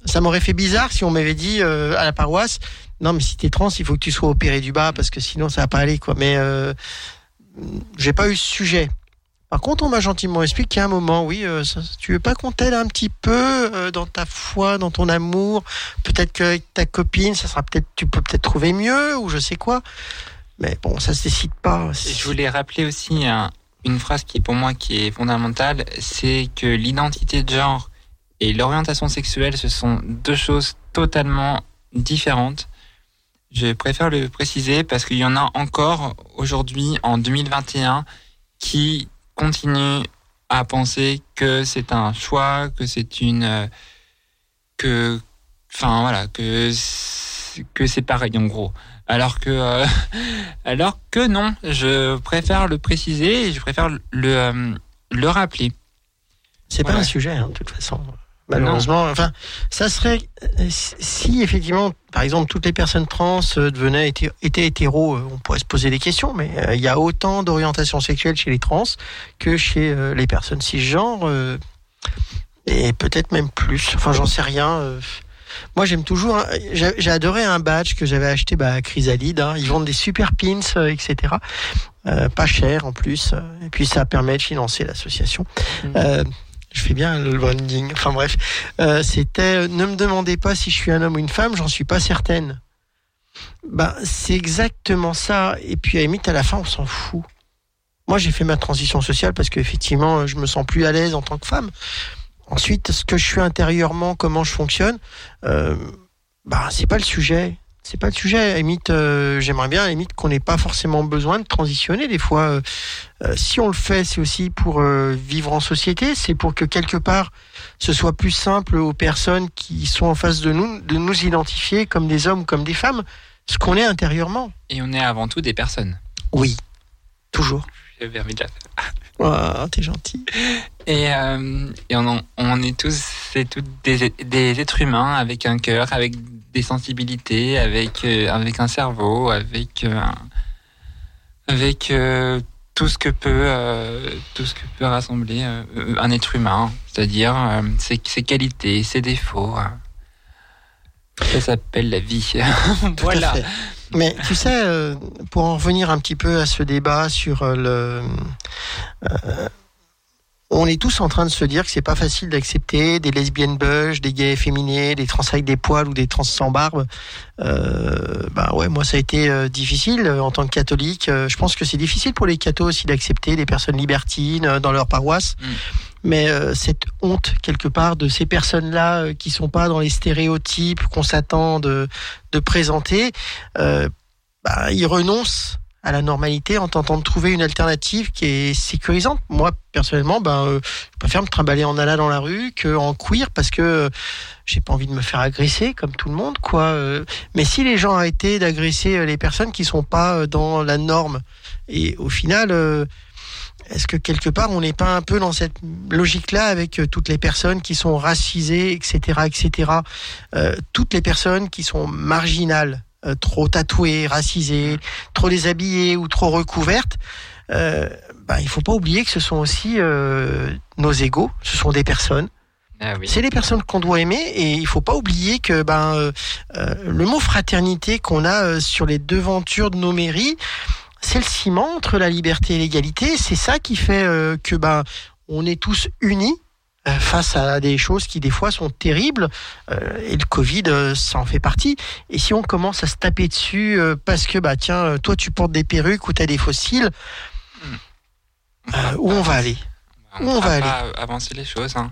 ça m'aurait fait bizarre si on m'avait dit euh, à la paroisse, non mais si t'es trans, il faut que tu sois opéré du bas parce que sinon ça va pas aller quoi. Mais j'ai pas eu ce sujet. Par contre, on m'a gentiment expliqué qu'à un moment, oui, euh, ça- tu veux pas qu'on t'aide un petit peu euh, dans ta foi, dans ton amour? Peut-être qu'avec ta copine, ça sera peut-être, tu peux peut-être trouver mieux ou je sais quoi. Mais bon, ça se décide pas. Je voulais rappeler aussi un- une phrase qui pour moi qui est fondamentale, c'est que l'identité de genre et l'orientation sexuelle, ce sont deux choses totalement différentes. Je préfère le préciser parce qu'il y en a encore aujourd'hui, en 2021, qui continuent à penser que c'est un choix, que c'est une... euh, que... Enfin voilà, que, c'est- que c'est pareil en gros. Alors que... euh, alors que non, je préfère le préciser et je préfère le, euh, le rappeler. C'est pas un sujet, hein, de toute façon. Malheureusement, enfin, ça serait euh, si- effectivement, par exemple, toutes les personnes trans euh, devenaient étaient hétéros, euh, on pourrait se poser des questions. Mais euh, il y a autant d'orientation sexuelle chez les trans que chez euh, les personnes cisgenres, euh, et peut-être même plus. Enfin, j'en sais rien. Moi, j'aime toujours. hein, J'ai adoré un badge que j'avais acheté bah, à Chrysalide. hein. Ils vendent des super pins, euh, etc. Euh, pas cher en plus. Et puis ça permet de financer l'association. Mhm. Euh, je fais bien le branding. Enfin bref, Euh, c'était. euh, Ne me demandez pas si je suis un homme ou une femme. J'en suis pas certaine. Ben c'est exactement ça. Et puis à la limite à la fin on s'en fout. Moi j'ai fait ma transition sociale parce qu'effectivement je me sens plus à l'aise en tant que femme. Ensuite, ce que je suis intérieurement, comment je fonctionne, euh, bah c'est pas le sujet. C'est pas le sujet. À la limite, euh, j'aimerais bien à la limite qu'on n'ait pas forcément besoin de transitionner. Des fois, euh, euh, si on le fait, c'est aussi pour vivre en société. C'est pour que quelque part, ce soit plus simple aux personnes qui sont en face de nous de nous identifier comme des hommes, comme des femmes, ce qu'on est intérieurement. Et on est avant tout des personnes. Oui, toujours. J'ai permis de la faire. Oh, t'es gentil. Et, euh, et on, on est tous, c'est toutes des, des êtres humains avec un cœur, avec des sensibilités, avec, euh, avec un cerveau, avec, euh, avec euh, tout ce que peut, tout ce que peut rassembler un être humain, c'est-à-dire ses, ses qualités, ses défauts. Ça s'appelle la vie. Voilà. Mais tu sais, pour en revenir un petit peu à ce débat sur le, euh, on est tous en train de se dire que c'est pas facile d'accepter des lesbiennes bush, des gays efféminés, des trans avec des poils ou des trans sans barbe. Euh, bah ouais, moi ça a été euh, difficile euh, en tant que catholique. Euh, je pense que c'est difficile pour les cathos aussi d'accepter des personnes libertines dans leur paroisse. Mm. Mais cette honte quelque part de ces personnes-là qui sont pas dans les stéréotypes qu'on s'attend de, de présenter, bah, ils renoncent à la normalité en tentant de trouver une alternative qui est sécurisante. Moi, personnellement, ben, euh, je préfère me trimballer en ala dans la rue qu'en queer parce que euh, j'ai pas envie de me faire agresser comme tout le monde, quoi. euh. Mais si les gens arrêtaient d'agresser euh, les personnes qui sont pas dans la norme, et au final, est-ce que quelque part on n'est pas un peu dans cette logique-là avec toutes les personnes qui sont racisées, etc., etc., toutes les personnes qui sont marginales, euh, trop tatouées, racisées, trop déshabillées ou trop recouvertes, euh, bah, il faut pas oublier que ce sont aussi euh, nos égaux, ce sont des personnes. Ah oui. C'est les personnes qu'on doit aimer et il faut pas oublier que ben euh, le mot fraternité qu'on a sur les devantures de nos mairies, c'est le ciment entre la liberté et l'égalité. C'est ça qui fait que ben on est tous unis face à des choses qui des fois sont terribles euh, et le Covid euh, ça en fait partie. Et si on commence à se taper dessus euh, parce que bah tiens euh, toi tu portes des perruques ou t'as des fossiles, euh, où on va aller? On Où on va va pas avancer les choses. hein.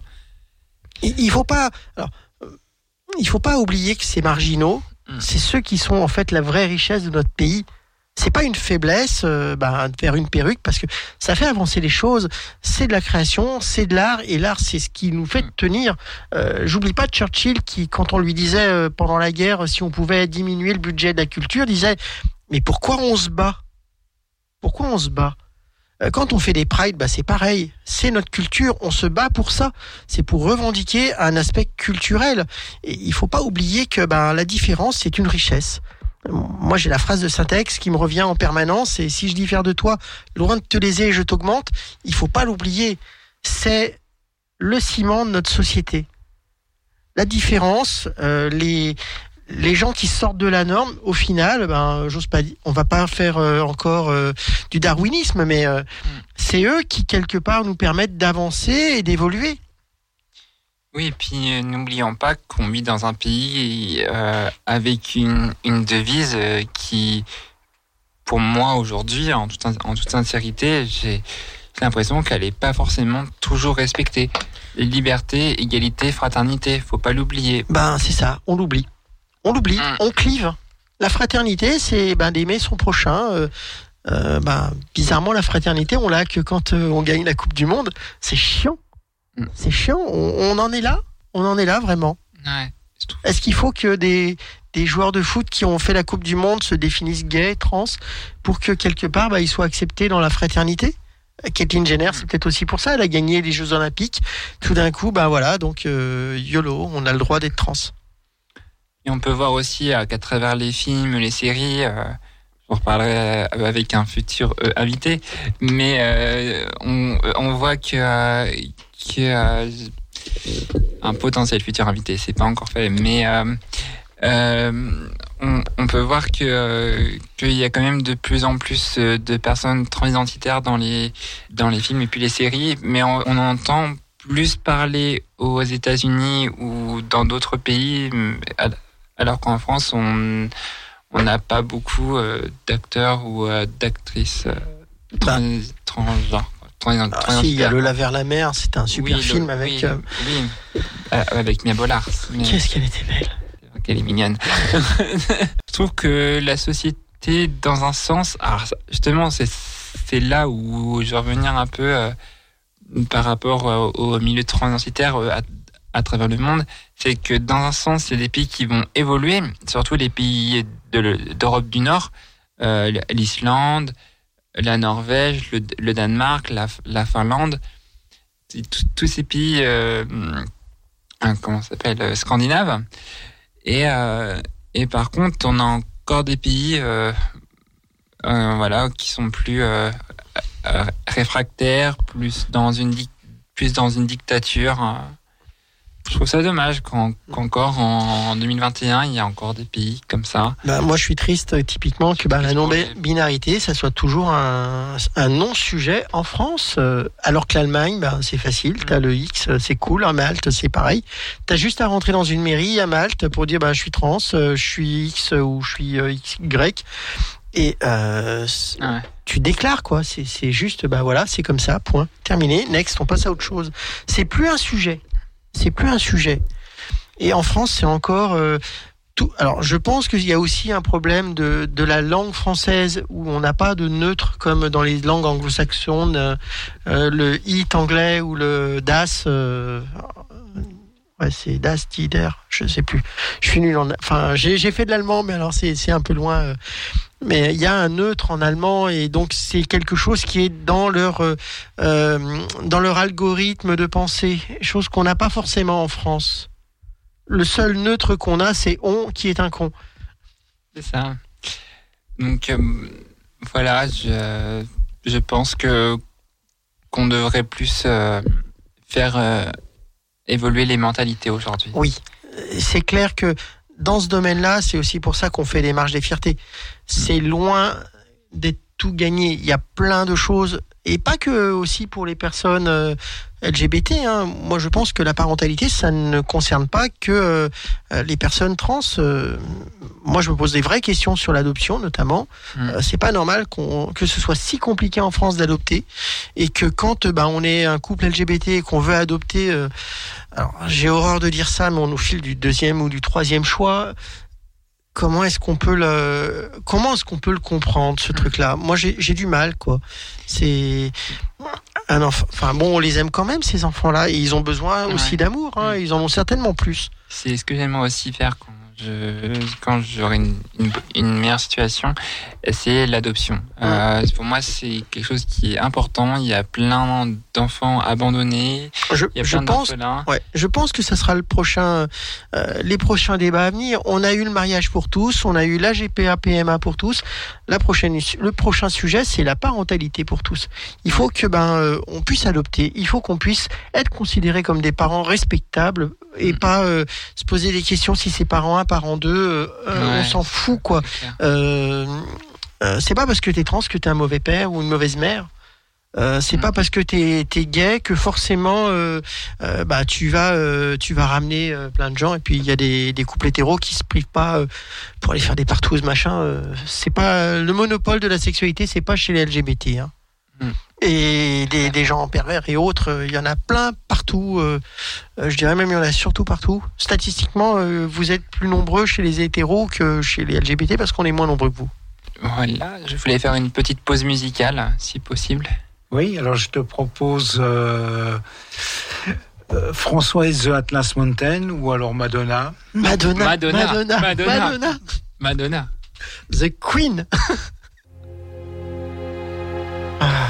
il il faut pas alors euh, il faut pas oublier que ces marginaux Mm. c'est ceux qui sont en fait la vraie richesse de notre pays c'est pas une faiblesse euh, bah, de faire une perruque parce que ça fait avancer les choses c'est de la création c'est de l'art et l'art c'est ce qui nous fait Mm. tenir euh, j'oublie pas Churchill qui quand on lui disait euh, pendant la guerre si on pouvait diminuer le budget de la culture disait mais pourquoi on se bat? Pourquoi on se bat? Euh, quand on fait des prides, bah c'est pareil. C'est notre culture. On se bat pour ça. C'est pour revendiquer un aspect culturel. Et il faut pas oublier que ben, la différence, c'est une richesse. Moi, j'ai la phrase de Syntex qui me revient en permanence. Et si je diffère de toi, loin de te léser, je t'augmente. Il faut pas l'oublier. C'est le ciment de notre société. la différence, euh, les les gens qui sortent de la norme, au final, ben, j'ose pas on va pas faire euh, encore euh, du darwinisme, mais euh, c'est eux qui quelque part nous permettent d'avancer et d'évoluer. Oui, et puis euh, n'oublions pas qu'on vit dans un pays euh, avec une, une devise euh, qui, pour moi aujourd'hui, en toute, en toute sincérité, j'ai l'impression qu'elle n'est pas forcément toujours respectée. Liberté, égalité, fraternité, faut pas l'oublier. Ben c'est ça, on l'oublie, on l'oublie, Mm. on clive. La fraternité, c'est ben, d'aimer son prochain. ben, bizarrement, la fraternité, on l'a que quand on gagne la Coupe du Monde. C'est chiant. Mm. C'est chiant. On, on en est là. On en est là vraiment. Ouais, Est-ce qu'il faut que des, des joueurs de foot qui ont fait la Coupe du Monde se définissent gays, trans, pour que quelque part bah, ils soient acceptés dans la fraternité? Caitlyn Jenner, c'est peut-être aussi pour ça. Elle a gagné les Jeux Olympiques. Tout d'un coup, bah voilà, donc euh, YOLO, on a le droit d'être trans. Et on peut voir aussi euh, qu'à travers les films, les séries, euh, je vous reparlerai euh, avec un futur invité, mais on, on voit que, que euh, un potentiel futur invité, c'est pas encore fait, mais euh, euh, on, on peut voir que qu'il y a quand même de plus en plus de personnes transidentitaires dans les dans les films et puis les séries, mais on, on entend plus parler aux États-Unis ou dans d'autres pays, alors qu'en France, on on n'a pas beaucoup euh, d'acteurs ou euh, d'actrices euh, Bah. trans, transgenres. Ah, si, il y a transidentitaires. Le La vers la mer, c'est un super Oui, le- film avec. oui, euh, oui. Euh, avec Mia Bollard. Mais- Qu'est-ce qu'elle était belle qu'elle est mignonne. je trouve que la société, dans un sens, alors, justement, c'est c'est là où je vais revenir un peu euh, par rapport euh, au milieu transidentitaire euh, à, à travers le monde, c'est que dans un sens, il y a des pays qui vont évoluer, surtout les pays de d'Europe du Nord, euh, l'Islande, la Norvège, le, Danemark, la, la Finlande, tous- ces pays, euh, hein, comment s'appelle, euh, scandinaves. Et, euh, et par contre, on a encore des pays euh, euh, voilà, qui sont plus euh, euh, réfractaires, plus dans une, plus dans une dictature. Je trouve ça dommage qu'en- qu'encore en 2021, il y a encore des pays comme ça. Bah, moi, je suis triste, euh, typiquement, que bah, la non-binarité, ça soit toujours un, un non-sujet en France. euh, alors que l'Allemagne, bah, c'est facile. T'as le X, euh, c'est cool. À Malte, c'est pareil. T'as juste à rentrer dans une mairie à Malte pour dire, bah, je suis trans, je suis X ou je suis XY. Et euh, Ouais. tu déclares, quoi. C'est c'est juste, bah voilà, c'est comme ça, point. Terminé. Next, on passe à autre chose. C'est plus un sujet. C'est plus un sujet. Et en France, c'est encore. euh, tout, alors, je pense qu'il y a aussi un problème de, de la langue française où on n'a pas de neutre comme dans les langues anglo-saxonnes, euh, euh, le it anglais ou le das. ouais, c'est das, tider, je sais plus. Je suis nul en. Enfin, j'ai fait de l'allemand, mais alors c'est un peu loin. Mais il y a un neutre en allemand et donc c'est quelque chose qui est dans leur euh, euh, dans leur algorithme de pensée, chose qu'on n'a pas forcément en France. Le seul neutre qu'on a, c'est on qui est un con. C'est ça. Donc euh, voilà, je, je pense que qu'on devrait plus euh, faire évoluer les mentalités aujourd'hui. Oui, c'est clair que dans ce domaine-là, c'est aussi pour ça qu'on fait des marches des fiertés. C'est loin d'être tout gagné. Il y a plein de choses, et pas que aussi pour les personnes euh, LGBT. hein. Moi, je pense que la parentalité, ça ne concerne pas que euh, les personnes trans. Euh, moi, je me pose des vraies questions sur l'adoption, notamment. Mm. Euh, c'est pas normal qu'on que ce soit si compliqué en France d'adopter, et que quand bah, on est un couple LGBT et qu'on veut adopter, euh, alors j'ai horreur de dire ça, mais on nous file du deuxième ou du troisième choix. Comment est-ce qu'on peut le comment est-ce qu'on peut le comprendre ce truc-là? Moi j'ai du mal quoi. C'est un enfant. Enfin bon, on les aime quand même ces enfants-là et ils ont besoin aussi Ouais. d'amour. hein, Mm. Ils en ont certainement plus. C'est ce que j'aimerais aussi faire quand je quand j'aurai une, une, une meilleure situation, c'est l'adoption. Euh, pour moi, c'est quelque chose qui est important. Il y a plein d'enfants abandonnés. Je, Il y a je pense. Ouais, je pense que ça sera le prochain, euh, les prochains débats à venir. On a eu le mariage pour tous, on a eu la GPA PMA pour tous. La prochaine, le prochain sujet, c'est la parentalité pour tous. Il faut que ben euh, on puisse adopter, il faut qu'on puisse être considérés comme des parents respectables et Mm. pas euh, se poser des questions si c'est parent 1, parent 2, euh, euh, Ouais. on s'en fout quoi. C'est. Euh, c'est pas parce que t'es trans que t'es un mauvais père ou une mauvaise mère. Euh, c'est pas parce que t'es es gay que forcément euh, euh, bah tu vas tu vas ramener plein de gens et puis il y a des, des couples hétéros qui se privent pas pour aller faire des partouzes machin c'est pas le monopole de la sexualité c'est pas chez les LGBT hein. Mm. Et des, des gens pervers et autres euh, il y en a plein partout euh, euh, je dirais même il y en a surtout partout statistiquement vous êtes plus nombreux chez les hétéros que chez les LGBT parce qu'on est moins nombreux que vous Voilà, je voulais faire une petite pause musicale, si possible. Oui, alors je te propose euh, euh, François et The Atlas Mountain ou alors Madonna. Madonna Madonna, Madonna Madonna. Madonna Madonna. The Queen. ah,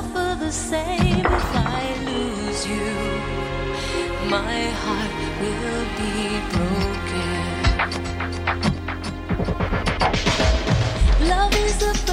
Suffer the same if I lose you. My heart will be broken. Love is a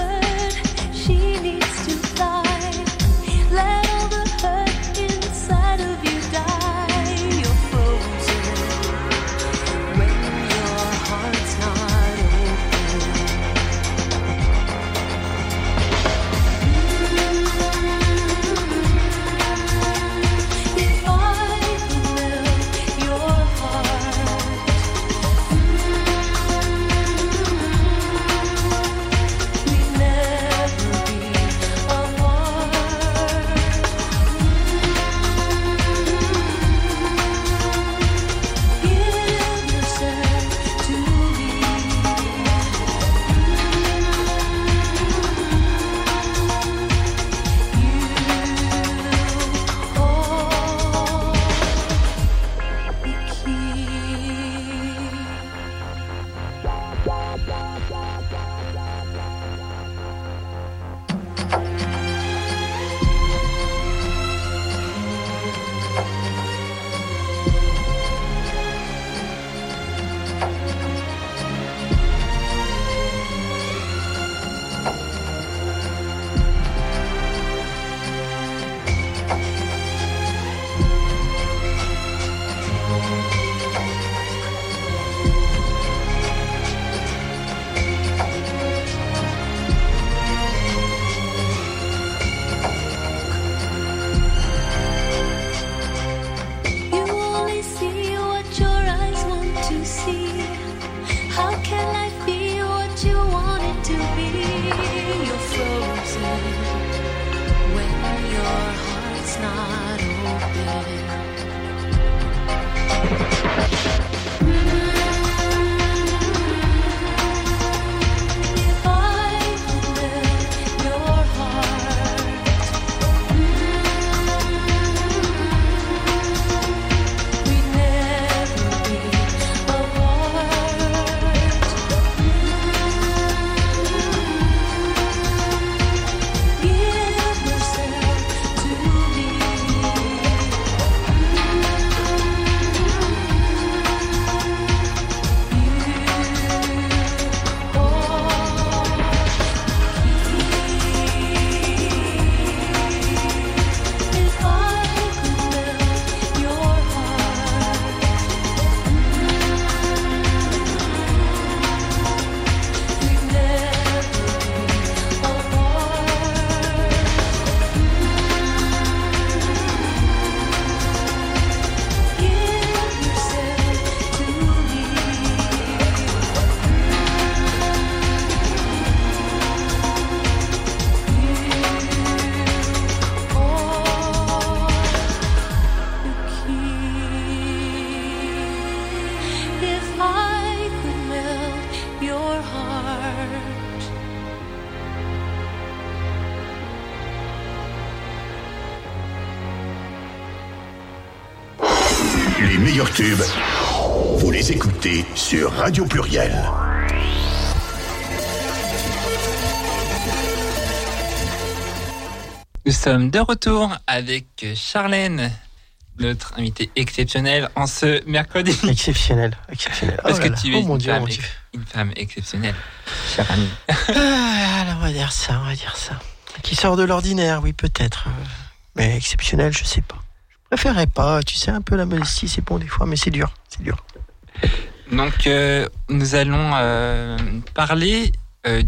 meilleurs tubes, vous les écoutez sur Radio Pluriel. Nous sommes de retour avec Charlène, notre invitée exceptionnelle en ce mercredi. Exceptionnel, exceptionnel. Parce Oh que là là. tu es oh mon une, Dieu, femme, mon Dieu. une femme exceptionnelle, cher ami. Ah, alors on va dire ça, on va dire ça. Qui sort de l'ordinaire, oui, peut-être. euh, Mais exceptionnel, je sais pas. Je préférerais pas, tu sais, un peu la modestie, c'est bon des fois, mais c'est dur, c'est dur. Donc, euh, nous allons euh, parler euh,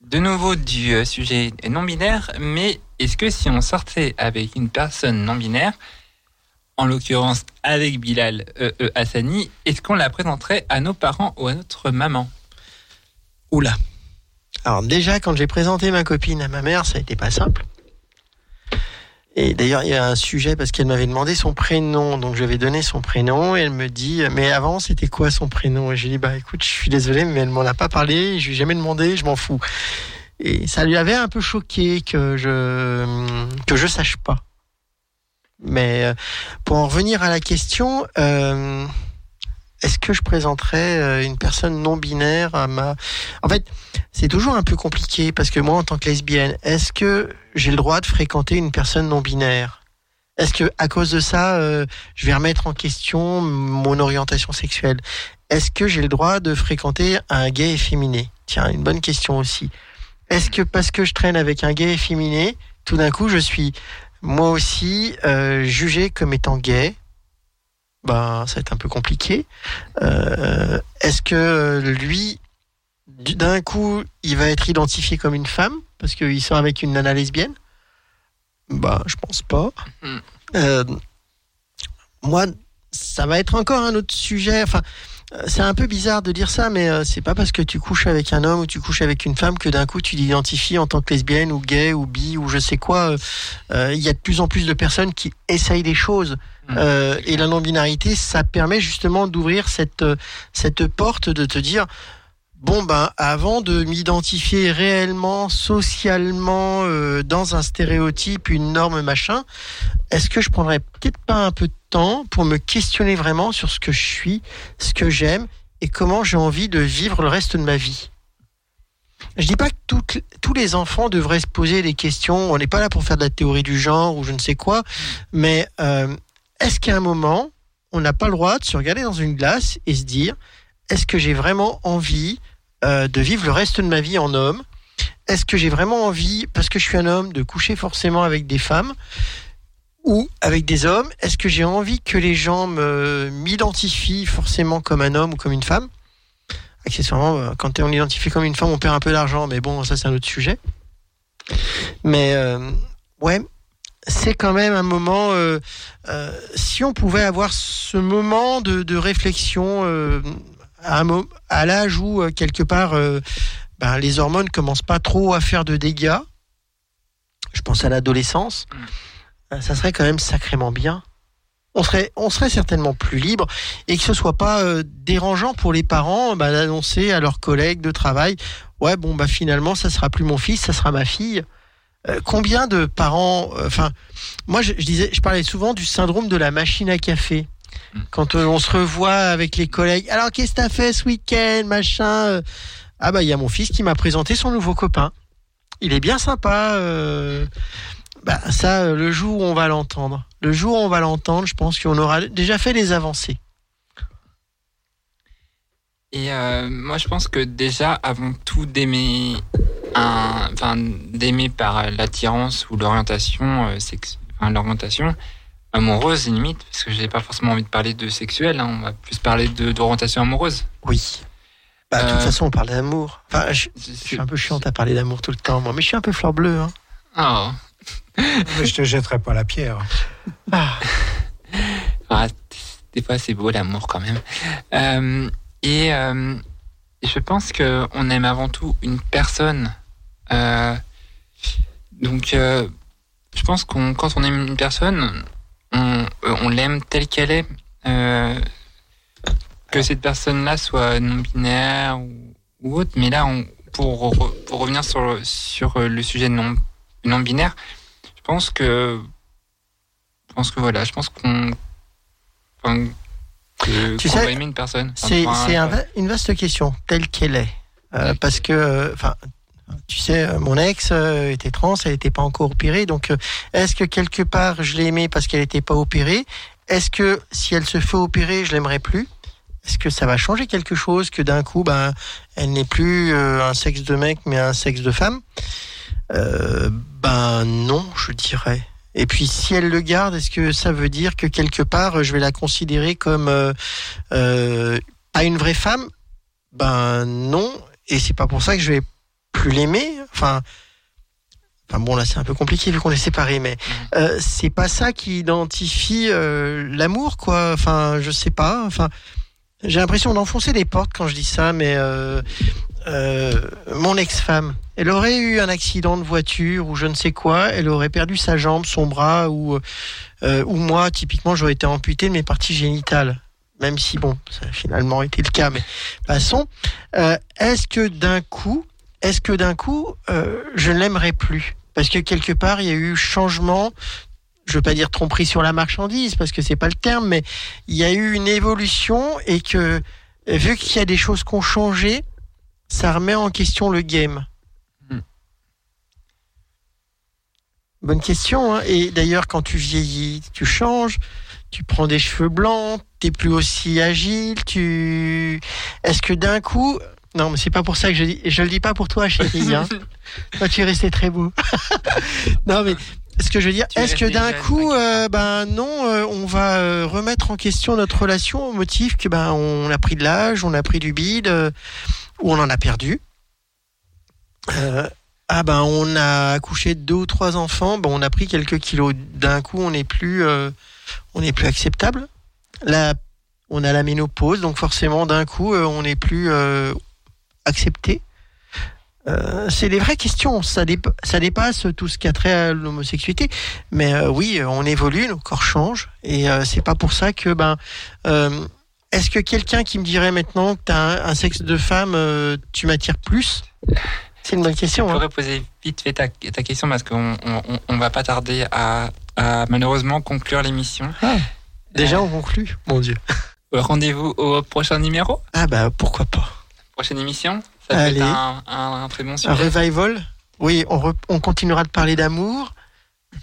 de nouveau du sujet non-binaire, mais est-ce que si on sortait avec une personne non-binaire, en l'occurrence avec Bilal Hassani, est-ce qu'on la présenterait à nos parents ou à notre maman? Oula. Alors déjà, quand j'ai présenté ma copine à ma mère, ça été pas simple. Et d'ailleurs, il y a un sujet parce qu'elle m'avait demandé son prénom, donc je lui avais donné son prénom. Et elle me dit, mais avant, c'était quoi son prénom? Et j'ai dit, bah écoute, je suis désolé, mais elle m'en a pas parlé, je lui ai jamais demandé, je m'en fous. Et ça lui avait un peu choqué que je que je sache pas. Mais euh, pour en revenir à la question, euh, est-ce que je présenterais euh, une personne non binaire à ma En fait, c'est toujours un peu compliqué parce que moi, en tant que lesbienne, est-ce que j'ai le droit de fréquenter une personne non binaire? Est-ce que à cause de ça, euh, je vais remettre en question mon orientation sexuelle? Est-ce que j'ai le droit de fréquenter un gay efféminé? Tiens, une bonne question aussi. Est-ce que parce que je traîne avec un gay efféminé, tout d'un coup, je suis moi aussi euh, jugé comme étant gay? Ben, ça va être un peu compliqué. Euh, Est-ce que euh, lui, du- d'un coup, il va être identifié comme une femme parce qu'il sort avec une nana lesbienne? Bah, je pense pas. Mhm. Euh, moi, ça va être encore un autre sujet. Enfin, c'est un peu bizarre de dire ça, mais euh, c'est pas parce que tu couches avec un homme ou tu couches avec une femme que d'un coup tu t'identifies en tant que lesbienne ou gay ou bi ou je sais quoi. Euh, euh, Il y a de plus en plus de personnes qui essayent des choses. Euh, et la non-binarité, ça permet justement d'ouvrir cette, euh, cette porte de te dire bon ben avant de m'identifier réellement socialement euh, dans un stéréotype une norme machin est-ce que je prendrais peut-être pas un peu de temps pour me questionner vraiment sur ce que je suis ce que j'aime et comment j'ai envie de vivre le reste de ma vie. Je dis pas que tous les enfants devraient se poser des questions on n'est pas là pour faire de la théorie du genre ou je ne sais quoi mais euh, est-ce qu'à un moment on n'a pas le droit de se regarder dans une glace et se dire est-ce que j'ai vraiment envie euh, de vivre le reste de ma vie en homme? Est-ce que j'ai vraiment envie, parce que je suis un homme, de coucher forcément avec des femmes? Ou avec des hommes Est-ce que j'ai envie que les gens m'identifient forcément comme un homme ou comme une femme? Accessoirement, euh, quand on identifie comme une femme, on perd un peu d'argent, mais bon, ça c'est un autre sujet. Mais euh, ouais, c'est quand même un moment. euh, si on pouvait avoir ce moment de, réflexion à, à l'âge où quelque part ben, les hormones commencent pas trop à faire de dégâts, je pense à l'adolescence, euh, ça serait quand même sacrément bien. On serait, on serait certainement plus libre et que ce soit pas euh, dérangeant pour les parents ben, d'annoncer à leurs collègues de travail ouais bon bah finalement ça sera plus mon fils ça sera ma fille. Euh, combien de parents euh, enfin moi je, je disais je parlais souvent du syndrome de la machine à café. Quand euh, on se revoit avec les collègues alors qu'est-ce que t'as fait ce week-end machin euh, ah bah il y a mon fils qui m'a présenté son nouveau copain. Il est bien sympa euh, bah ça euh, le jour où on va l'entendre le jour où on va l'entendre je pense qu'on aura déjà fait des avancées Et euh, moi, je pense que déjà, avant tout d'aimer un, enfin, d'aimer par l'attirance ou l'orientation euh, sex- enfin, l'orientation amoureuse limite, parce que j'ai pas forcément envie de parler de sexuel, hein, on va plus parler de d'orientation amoureuse. oui bah, de toute Euh, façon on parle d'amour enfin je, je suis un peu chiante à parler d'amour tout le temps moi mais je suis un peu fleur bleue hein. Oh. Je te jetterai pas la pierre. Ah. Ah, des fois, c'est beau l'amour quand même. Euh, et euh, je pense que on aime avant tout une personne. Euh, donc, je pense qu'on quand on aime une personne, on, l'aime telle qu'elle est. Que cette personne-là soit non binaire ou, autre, mais là, pour, pour revenir sur, sur le sujet non, non binaire, je pense que je pense que voilà, je pense qu'on enfin, que Tu sais, va aimer une personne C'est un une vaste question, telle qu'elle est. Euh. Parce que, enfin, tu sais, euh, mon ex euh, était trans, elle n'était pas encore opérée. Donc, est-ce que quelque part, je l'ai aimée parce qu'elle n'était pas opérée? Est-ce que si elle se fait opérer, je l'aimerais plus? Est-ce que ça va changer quelque chose que d'un coup, ben, elle n'est plus un sexe de mec, mais un sexe de femme? Euh, Ben non, je dirais. Et puis si elle le garde, est-ce que ça veut dire que quelque part, je vais la considérer comme euh, euh, pas une vraie femme? Ben non. Et c'est pas pour ça que je vais plus l'aimer. Enfin, enfin bon là c'est un peu compliqué vu qu'on est séparés, mais euh, c'est pas ça qui identifie euh, l'amour quoi. Enfin je sais pas. Enfin j'ai l'impression d'enfoncer des portes quand je dis ça, mais euh, euh, mon ex-femme, elle aurait eu un accident de voiture ou je ne sais quoi, elle aurait perdu sa jambe, son bras ou euh, ou moi typiquement j'aurais été amputé de mes parties génitales. Même si bon, ça a finalement été le cas, mais passons. Euh, est-ce que d'un coup, est-ce que d'un coup, euh, je ne l'aimerais plus? Parce que quelque part, il y a eu changement. Je veux pas dire tromperie sur la marchandise, parce que c'est pas le terme, mais il y a eu une évolution et que vu qu'il y a des choses qui ont changé, ça remet en question le game. Hmm. Bonne question. Hein et d'ailleurs, quand tu vieillis, tu changes. Tu prends des cheveux blancs, t'es plus aussi agile. Tu est-ce que d'un coup, non, mais c'est pas pour ça que je dis. Je le dis pas pour toi, chérie. Hein. toi, tu es resté très beau. non, mais ce que je veux dire, est-ce que d'un coup, euh, ben non, euh, on va euh, remettre en question notre relation au motif que ben on a pris de l'âge, on a pris du bide, ou on en a perdu. Euh, ah ben on a accouché de deux ou trois enfants, ben on a pris quelques kilos. D'un coup, on n'est plus, euh, on n'est plus acceptable. Là, on a la ménopause, donc forcément, d'un coup, euh, on n'est plus accepté. C'est des vraies questions. Ça, ça dépasse tout ce qui a trait à l'homosexualité. Mais oui, on évolue, nos corps changent, et c'est pas pour ça que ben. Est-ce que quelqu'un qui me dirait maintenant que tu as un, un sexe de femme, euh, tu m'attires plus? C'est une bonne Je question. hein. pourrais poser vite fait ta, ta question parce qu'on on, on- on va pas tarder à, à malheureusement conclure l'émission. Déjà, on conclut. Mon Dieu. Euh, Rendez-vous au prochain numéro, Ah bah pourquoi pas. prochaine émission? Ça peut Allez. être un, un- un très bon Un sujet. revival? Oui, on, re- on continuera de parler d'amour,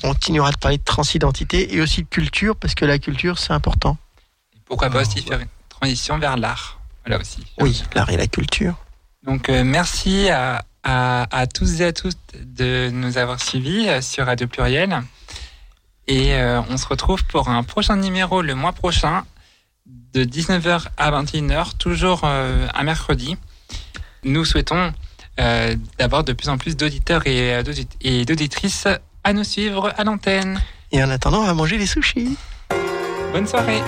on continuera de parler de transidentité et aussi de culture, parce que la culture, c'est important. Pourquoi pas aussi faire une transition vers l'art. Voilà aussi. Oui, l'art et la culture. Donc euh, merci à, à, à tous et à toutes de nous avoir suivis euh, sur Radio Pluriel. Et euh, on se retrouve pour un prochain numéro le mois prochain de 19h à 21h, toujours euh, un mercredi. Nous souhaitons euh, d'avoir de plus en plus d'auditeurs et, et d'auditrices à nous suivre à l'antenne. Et en attendant, on va manger les sushis. Bonne soirée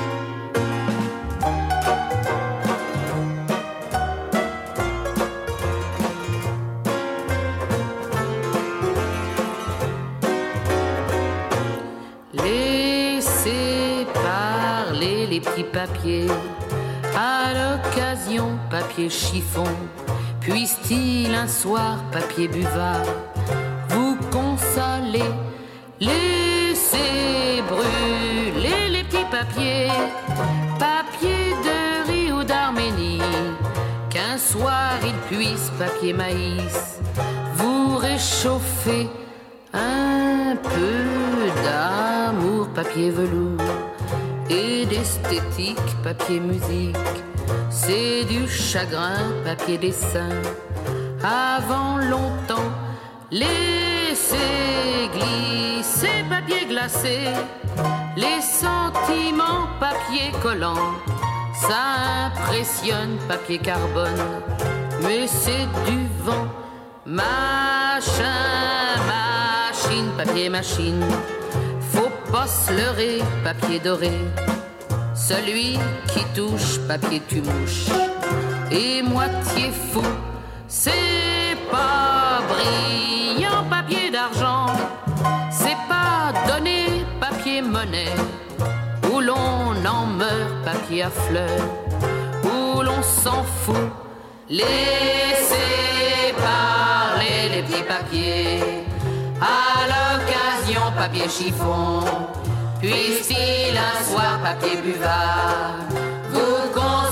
papiers. À l'occasion, papier chiffon. Puisse-t-il un soir, papier buvard, vous consoler Laissez brûler les petits papiers? Papier de riz ou d'Arménie. Qu'un soir il puisse, papier maïs, vous réchauffer un peu d'amour, papier velours, et d'esthétique, papier musique. C'est du chagrin, papier dessin. Avant longtemps, laissez glisser, papier glacé. Les sentiments, papier collant. Ça impressionne, papier carbone. Mais c'est du vent. Machin, machine, papier machine. Faut pas se leurrer, papier doré. Celui qui touche, papier tu mouches. Et moitié fou, c'est pas brillant, papier d'argent. C'est pas donné, papier monnaie. Où l'on en meurt, papier à fleurs. Où l'on s'en fout. Laissez parler les petits papiers. À l'occasion, papier chiffon. Puisse-t-il un soir, papier buvard, vous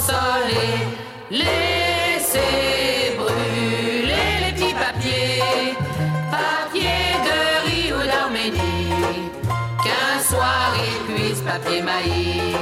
allez, laissez brûler les petits papiers, papier de riz ou d'Arménie, qu'un soir ils puissent papier maïs.